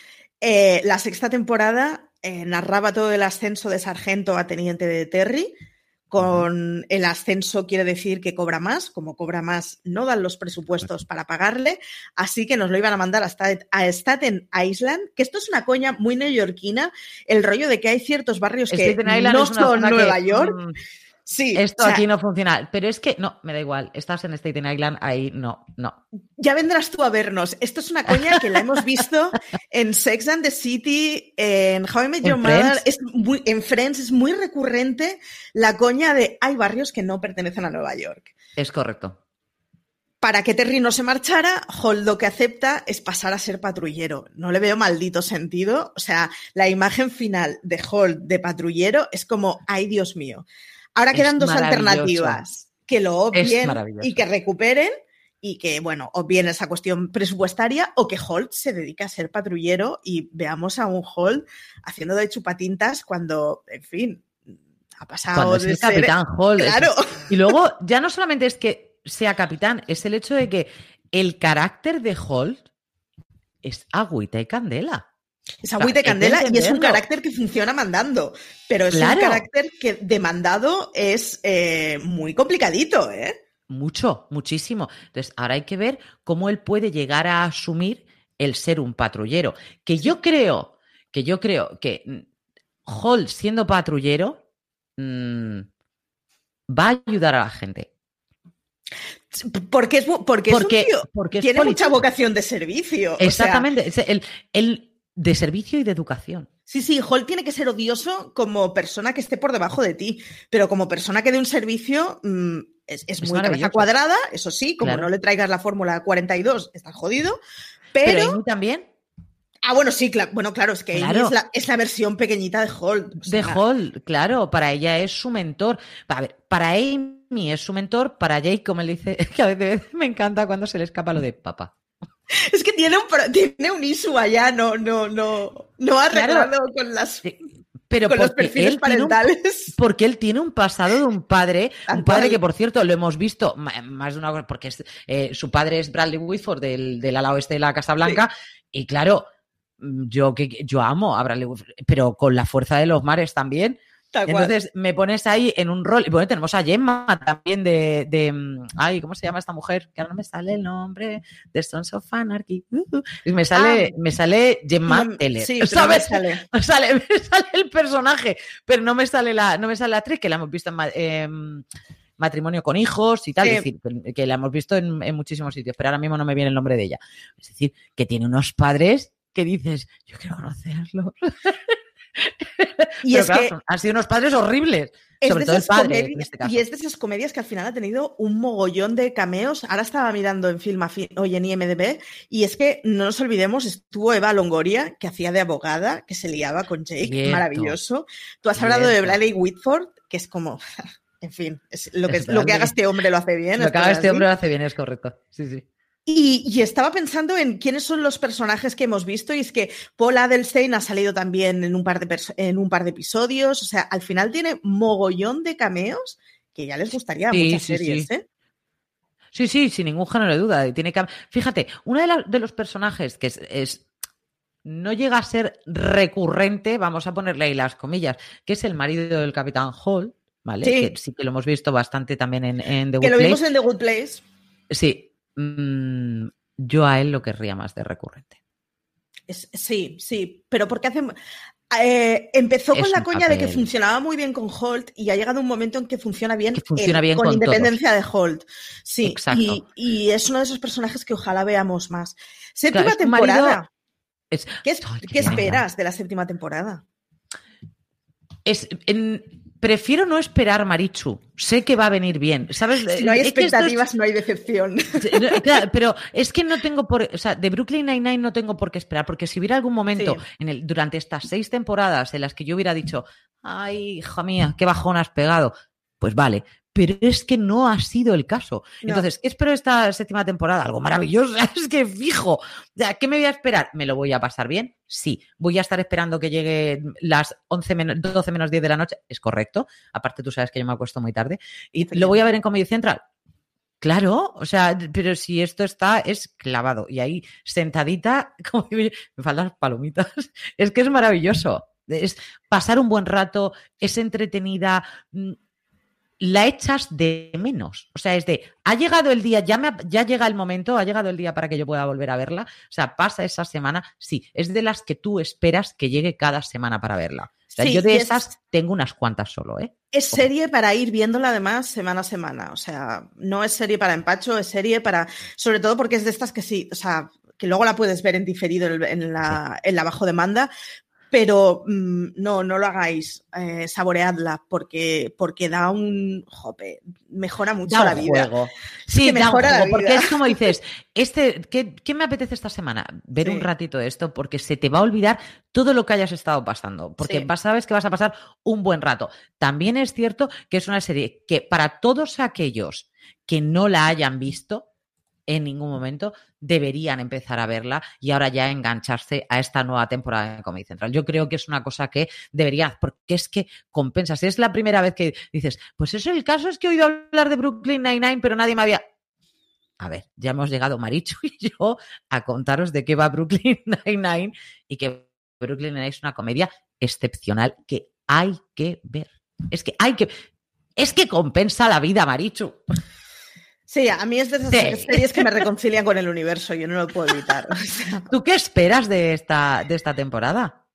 Speaker 1: eh, la sexta temporada eh, narraba todo el ascenso de sargento a teniente de Terry. Con el ascenso quiere decir que cobra más, como cobra más no dan los presupuestos para pagarle, así que nos lo iban a mandar a Staten, a Staten Island, que esto es una coña muy neoyorquina, el rollo de que hay ciertos barrios que no son
Speaker 2: que,
Speaker 1: Nueva York.
Speaker 2: mm,
Speaker 1: Sí,
Speaker 2: Esto
Speaker 1: o sea,
Speaker 2: aquí no funciona. Pero es que, no, me da igual. Estás en Staten Island, ahí no, no.
Speaker 1: Ya vendrás tú a vernos. Esto es una coña que la hemos visto en Sex and the City, en How I Met
Speaker 2: ¿En
Speaker 1: Your Mother, es muy, en Friends es muy recurrente la coña de hay barrios que no pertenecen a Nueva York.
Speaker 2: Es correcto.
Speaker 1: Para que Terry no se marchara, Holt lo que acepta es pasar a ser patrullero. No le veo maldito sentido. O sea, la imagen final de Holt de patrullero es como, ay Dios mío. Ahora
Speaker 2: Es
Speaker 1: quedan dos alternativas. Que lo obvien y que recuperen y que, bueno, obvien esa cuestión presupuestaria o que Holt se dedique a ser patrullero y veamos a un Holt haciendo de chupatintas cuando, en fin, ha pasado
Speaker 2: Cuando es
Speaker 1: de
Speaker 2: el
Speaker 1: ser-
Speaker 2: Capitán es-
Speaker 1: Claro.
Speaker 2: Y luego, ya no solamente es que sea capitán, es el hecho de que el carácter de Holt es agüita y candela.
Speaker 1: Es agüita de candela y es un carácter que funciona mandando, pero es
Speaker 2: Claro.
Speaker 1: un carácter que demandado es eh, muy complicadito, ¿eh?
Speaker 2: Mucho, muchísimo. Entonces, ahora hay que ver cómo él puede llegar a asumir el ser un patrullero. Que yo creo, que yo creo que mm, Hall siendo patrullero mm, va a ayudar a la gente.
Speaker 1: Porque es, bu- porque es un
Speaker 2: Porque,
Speaker 1: tío-
Speaker 2: porque es
Speaker 1: tiene
Speaker 2: policía.
Speaker 1: mucha vocación de servicio. o sea,
Speaker 2: Exactamente. el, el de servicio y de educación.
Speaker 1: sí, sí, Hall tiene que ser odioso como persona que esté por debajo de ti, pero como persona que dé un servicio mm, es, es
Speaker 2: Es
Speaker 1: muy cabeza cuadrada, eso sí, como
Speaker 2: Claro.
Speaker 1: no le traigas la fórmula 42, estás jodido.
Speaker 2: Pero,
Speaker 1: Pero,
Speaker 2: Amy también,
Speaker 1: ah, bueno, sí, bueno, claro, es que Amy es, la, es la versión pequeñita de Hall. o
Speaker 2: de Hall, claro, para ella es su mentor. A ver, para Amy es su mentor, para Jake, como él dice, que a veces me encanta cuando se le escapa lo de papá.
Speaker 1: Es que tiene un, tiene un issue allá, no, no, no, no ha
Speaker 2: Claro.
Speaker 1: arreglado con, las,
Speaker 2: Pero
Speaker 1: con los perfiles
Speaker 2: él tiene un-
Speaker 1: parentales.
Speaker 2: porque él tiene un pasado de un padre, un padre que por cierto lo hemos visto más de una vez, porque es, eh, su padre es Bradley Whitford del, del ala oeste de la Casa Blanca, y claro, mm, yo que yo amo a Bradley Whitford, pero con la fuerza de los mares también. Entonces me pones ahí en un rol. Y bueno, tenemos a Gemma también de, de. mm, Ay, ¿cómo se llama esta mujer? Que ahora no me sale el nombre. De Sons of Anarchy. Uh, uh. Y me sale, me sale Gemma
Speaker 1: No,
Speaker 2: Teller.
Speaker 1: sí, no me
Speaker 2: ¿sabes?
Speaker 1: sale.
Speaker 2: Me sale, me sale el personaje, pero no me sale la, no me sale la actriz, que la hemos visto en em, matrimonio con hijos y tal,
Speaker 1: Sí.
Speaker 2: es decir, que- la hemos visto en, en muchísimos sitios, pero ahora mismo no me viene el nombre de ella. Es decir, que tiene unos padres que dices, yo quiero conocerlos.
Speaker 1: Y
Speaker 2: Pero
Speaker 1: es
Speaker 2: claro,
Speaker 1: que
Speaker 2: han sido unos padres horribles.
Speaker 1: es
Speaker 2: sobre todo el padre, en este caso.
Speaker 1: Y es de esas comedias que al final ha tenido un mogollón de cameos. Ahora estaba mirando en Film hoy en IMDB y es que no nos olvidemos, estuvo Eva Longoria, que hacía de abogada, que se liaba con Jake,
Speaker 2: Cierto.
Speaker 1: maravilloso. Tú has hablado de. Bradley Whitford, que es como, en fin, es lo, que,
Speaker 2: Es
Speaker 1: lo que haga este hombre lo hace bien.
Speaker 2: Lo que haga
Speaker 1: es
Speaker 2: este
Speaker 1: así.
Speaker 2: hombre lo hace bien, es correcto. Sí, sí.
Speaker 1: Y, y estaba pensando en quiénes son los personajes que hemos visto y es que Paul Adelstein ha salido también en un par de, en un par de episodios, o sea, al final tiene mogollón de cameos que ya les gustaría a
Speaker 2: Sí,
Speaker 1: muchas
Speaker 2: sí,
Speaker 1: series,
Speaker 2: sí.
Speaker 1: ¿eh?
Speaker 2: Sí, sí, sin ningún género de duda. Tiene que... Fíjate, uno de, la- de los personajes que es, es- no llega a ser recurrente, vamos a ponerle ahí las comillas, que es el marido del Capitán Hall, ¿vale?
Speaker 1: Sí.
Speaker 2: Que sí que lo hemos visto bastante también en, en The
Speaker 1: Que
Speaker 2: Good
Speaker 1: lo vimos
Speaker 2: Place.
Speaker 1: en The Good Place.
Speaker 2: Sí. Mm, yo a él lo querría más de recurrente.
Speaker 1: Es- sí, sí, pero porque hace... eh, empezó
Speaker 2: Es
Speaker 1: con la coña de que funcionaba muy bien con Holt y ha llegado un momento en que funciona bien,
Speaker 2: Que funciona bien
Speaker 1: con,
Speaker 2: con
Speaker 1: independencia de Holt. Sí,
Speaker 2: Exacto.
Speaker 1: y, y es uno de esos personajes que ojalá veamos más. Séptima
Speaker 2: Claro,
Speaker 1: temporada.
Speaker 2: Es,
Speaker 1: ¿Qué, es-
Speaker 2: qué
Speaker 1: esperas de la séptima temporada?
Speaker 2: es- en- prefiero no esperar, Marichu. Sé que va a venir bien. ¿Sabes?
Speaker 1: Si no hay
Speaker 2: es-
Speaker 1: expectativas, no hay decepción.
Speaker 2: Claro, pero es que no tengo por, o sea, de Brooklyn Nine-Nine no tengo por qué esperar, porque si hubiera algún momento
Speaker 1: Sí.
Speaker 2: en el, durante estas seis temporadas en las que yo hubiera dicho, ay, hija mía, qué bajón has pegado, pues vale, pero es que no ha sido el caso.
Speaker 1: No.
Speaker 2: Entonces, ¿qué espero esta séptima temporada? Algo maravilloso, es que fijo. Ya, ¿Qué me voy a esperar? ¿Me lo voy a pasar bien? Sí. ¿Voy a estar esperando que llegue las 11 menos, 12 menos 10 de la noche? Es correcto. Aparte, tú sabes que yo me acuesto muy tarde. ¿Y lo voy a ver en Comedy Central? Claro, o sea, pero si esto está, es clavado. Y ahí, sentadita, como me faltan las palomitas. Es que es maravilloso. Es pasar un buen rato, es entretenida. La echas de menos. O sea, es de, ha llegado el día, ya, me ya llega el momento, ha llegado el día para que yo pueda volver a verla. O sea, pasa esa semana. Sí, es de las que tú esperas que llegue cada semana para verla. O sea,
Speaker 1: Sí,
Speaker 2: yo de
Speaker 1: es-
Speaker 2: esas tengo unas cuantas solo, ¿eh?
Speaker 1: Es serie para ir viéndola además semana a semana. O sea, no es serie para empacho, es serie para. Sobre todo porque es de estas que sí, o sea, que luego la puedes ver en diferido en la, en la bajo demanda. Pero mm, no, no lo hagáis, eh, saboreadla, porque, porque da un. Jope, mejora mucho
Speaker 2: Da
Speaker 1: la
Speaker 2: un
Speaker 1: vida.
Speaker 2: juego. Sí,
Speaker 1: que
Speaker 2: da un
Speaker 1: mejora la
Speaker 2: juego, porque
Speaker 1: vida.
Speaker 2: es como dices, este, ¿qué, qué me apetece esta semana? Ver
Speaker 1: Sí.
Speaker 2: un ratito esto, porque se te va a olvidar todo lo que hayas estado pasando, porque
Speaker 1: Sí.
Speaker 2: sabes que vas a pasar un buen rato. También es cierto que es una serie que para todos aquellos que no la hayan visto en ningún momento, deberían empezar a verla y ahora ya engancharse a esta nueva temporada de Comedy Central. Yo creo que es una cosa que debería, porque es que compensa. Si es la primera vez que dices, pues eso el caso es que he oído hablar de Brooklyn Nine-Nine, pero nadie me había. A ver, ya hemos llegado Marichu y yo a contaros de qué va Brooklyn Nine-Nine y que Brooklyn Nine es una comedia excepcional que hay que ver. Es que hay que. Es que compensa la vida, Marichu.
Speaker 1: Sí, a mí es de esas
Speaker 2: Sí.
Speaker 1: series que me reconcilian con el universo, yo no lo puedo evitar. O sea,
Speaker 2: ¿Tú qué esperas de esta, de esta temporada?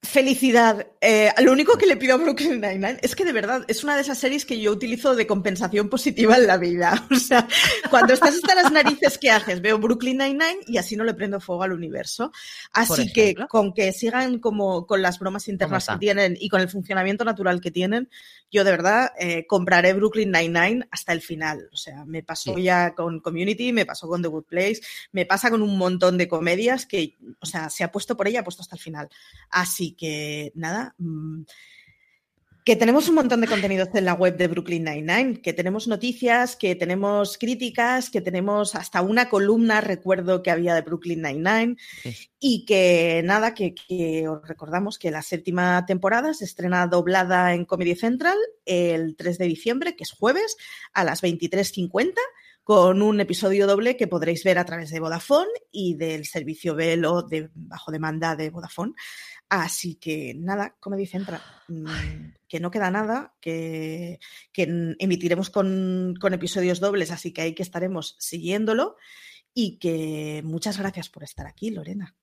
Speaker 1: Felicidad. Eh, lo único que le pido a Brooklyn Nine-Nine es que de verdad es una de esas series que yo utilizo de compensación positiva en la vida. O sea, cuando estás hasta las narices, ¿qué haces? Veo Brooklyn Nine-Nine y así no le prendo fuego al universo. Así que con que sigan como con las bromas internas que tienen y con el funcionamiento natural que tienen, yo de verdad eh, compraré Brooklyn Nine-Nine hasta el final. O sea, me pasó
Speaker 2: Sí.
Speaker 1: ya con Community, me pasó con The Good Place, me pasa con un montón de comedias que, o sea, se ha puesto por ella, ha puesto hasta el final. Así que nada, mm, que tenemos un montón de contenidos en la web de Brooklyn Nine-Nine, que tenemos noticias, que tenemos críticas, que tenemos hasta una columna, recuerdo que había de Brooklyn Nine-Nine,
Speaker 2: Sí.
Speaker 1: y que nada, que, que os recordamos que la séptima temporada se estrena doblada en Comedy Central el 3 de diciembre, que es jueves, a las 23.50 con un episodio doble que podréis ver a través de Vodafone y del servicio Velo de bajo demanda de Vodafone. Así que nada, Comedy Central, mm, que no queda nada, que, que emitiremos con, con episodios dobles, así que ahí que estaremos siguiéndolo y que muchas gracias por estar aquí, Lorena.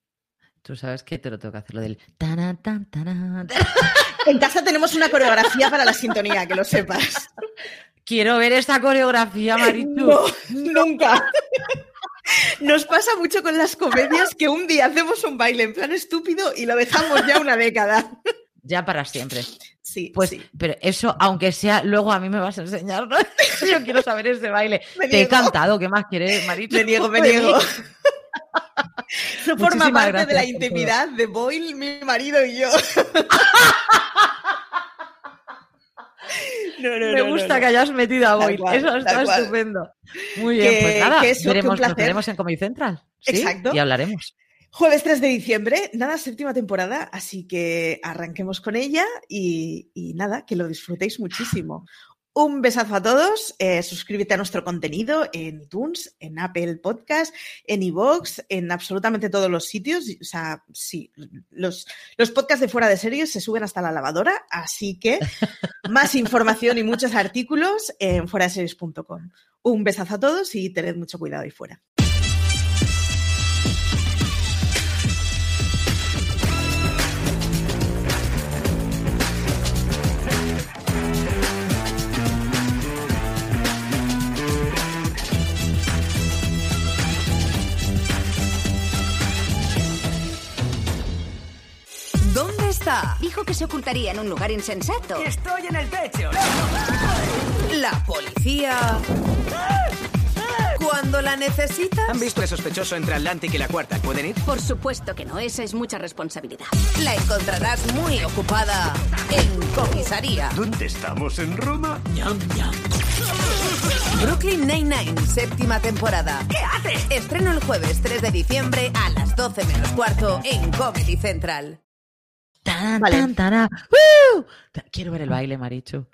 Speaker 2: Tú sabes que te lo tengo que hacer lo del. taran, taran.
Speaker 1: En casa tenemos una coreografía para la sintonía, que lo sepas.
Speaker 2: Quiero ver esta coreografía, Marichu.
Speaker 1: No, nunca. Nos pasa mucho con las comedias que un día hacemos un baile en plan estúpido y lo dejamos ya una década.
Speaker 2: Ya para siempre.
Speaker 1: Sí,
Speaker 2: Pues,
Speaker 1: sí.
Speaker 2: pero eso, aunque sea, luego a mí me vas a enseñar, ¿no? Yo quiero saber ese baile.
Speaker 1: Me
Speaker 2: Te he cantado, ¿qué más quieres, Marichu?
Speaker 1: Me niego, me niego. Eso forma parte de la intimidad de Boyle, mi marido y yo. No, no,
Speaker 2: Me gusta que hayas metido a
Speaker 1: cual,
Speaker 2: Eso está estupendo. Muy bien,
Speaker 1: Que-
Speaker 2: pues nada,
Speaker 1: que eso, que
Speaker 2: veremos, nos veremos en Comedy Central. ¿sí?
Speaker 1: Exacto.
Speaker 2: Y hablaremos.
Speaker 1: Jueves 3 de diciembre, nada, séptima temporada, así que arranquemos con ella y, y nada, que lo disfrutéis muchísimo. Un besazo a todos, eh, suscríbete a nuestro contenido en iTunes, en Apple Podcast, en iVoox, en absolutamente todos los sitios. O sea, sí, los, los podcasts de fuera de series se suben hasta la lavadora, así que más información y muchos artículos en fueradeseries.com. Un besazo a todos y tened mucho cuidado ahí fuera.
Speaker 3: Dijo que se ocultaría en un lugar insensato.
Speaker 4: Estoy en el techo.
Speaker 3: La policía. Cuando cuando la necesitas?
Speaker 4: ¿Han visto el sospechoso entre Atlantic y la cuarta? ¿Pueden ir?
Speaker 3: Por supuesto que no, esa es mucha responsabilidad. La encontrarás muy ocupada en comisaría.
Speaker 5: ¿Dónde estamos en Roma?
Speaker 4: Ñam, ñam.
Speaker 3: Brooklyn Nine-Nine, séptima temporada. ¿Qué haces? Estreno el jueves 3 de diciembre a las 12 menos cuarto en Comedy Central.
Speaker 2: Tan,
Speaker 1: Vale.
Speaker 2: tan, tará. ¡Uh! Quiero ver el baile, Marichu.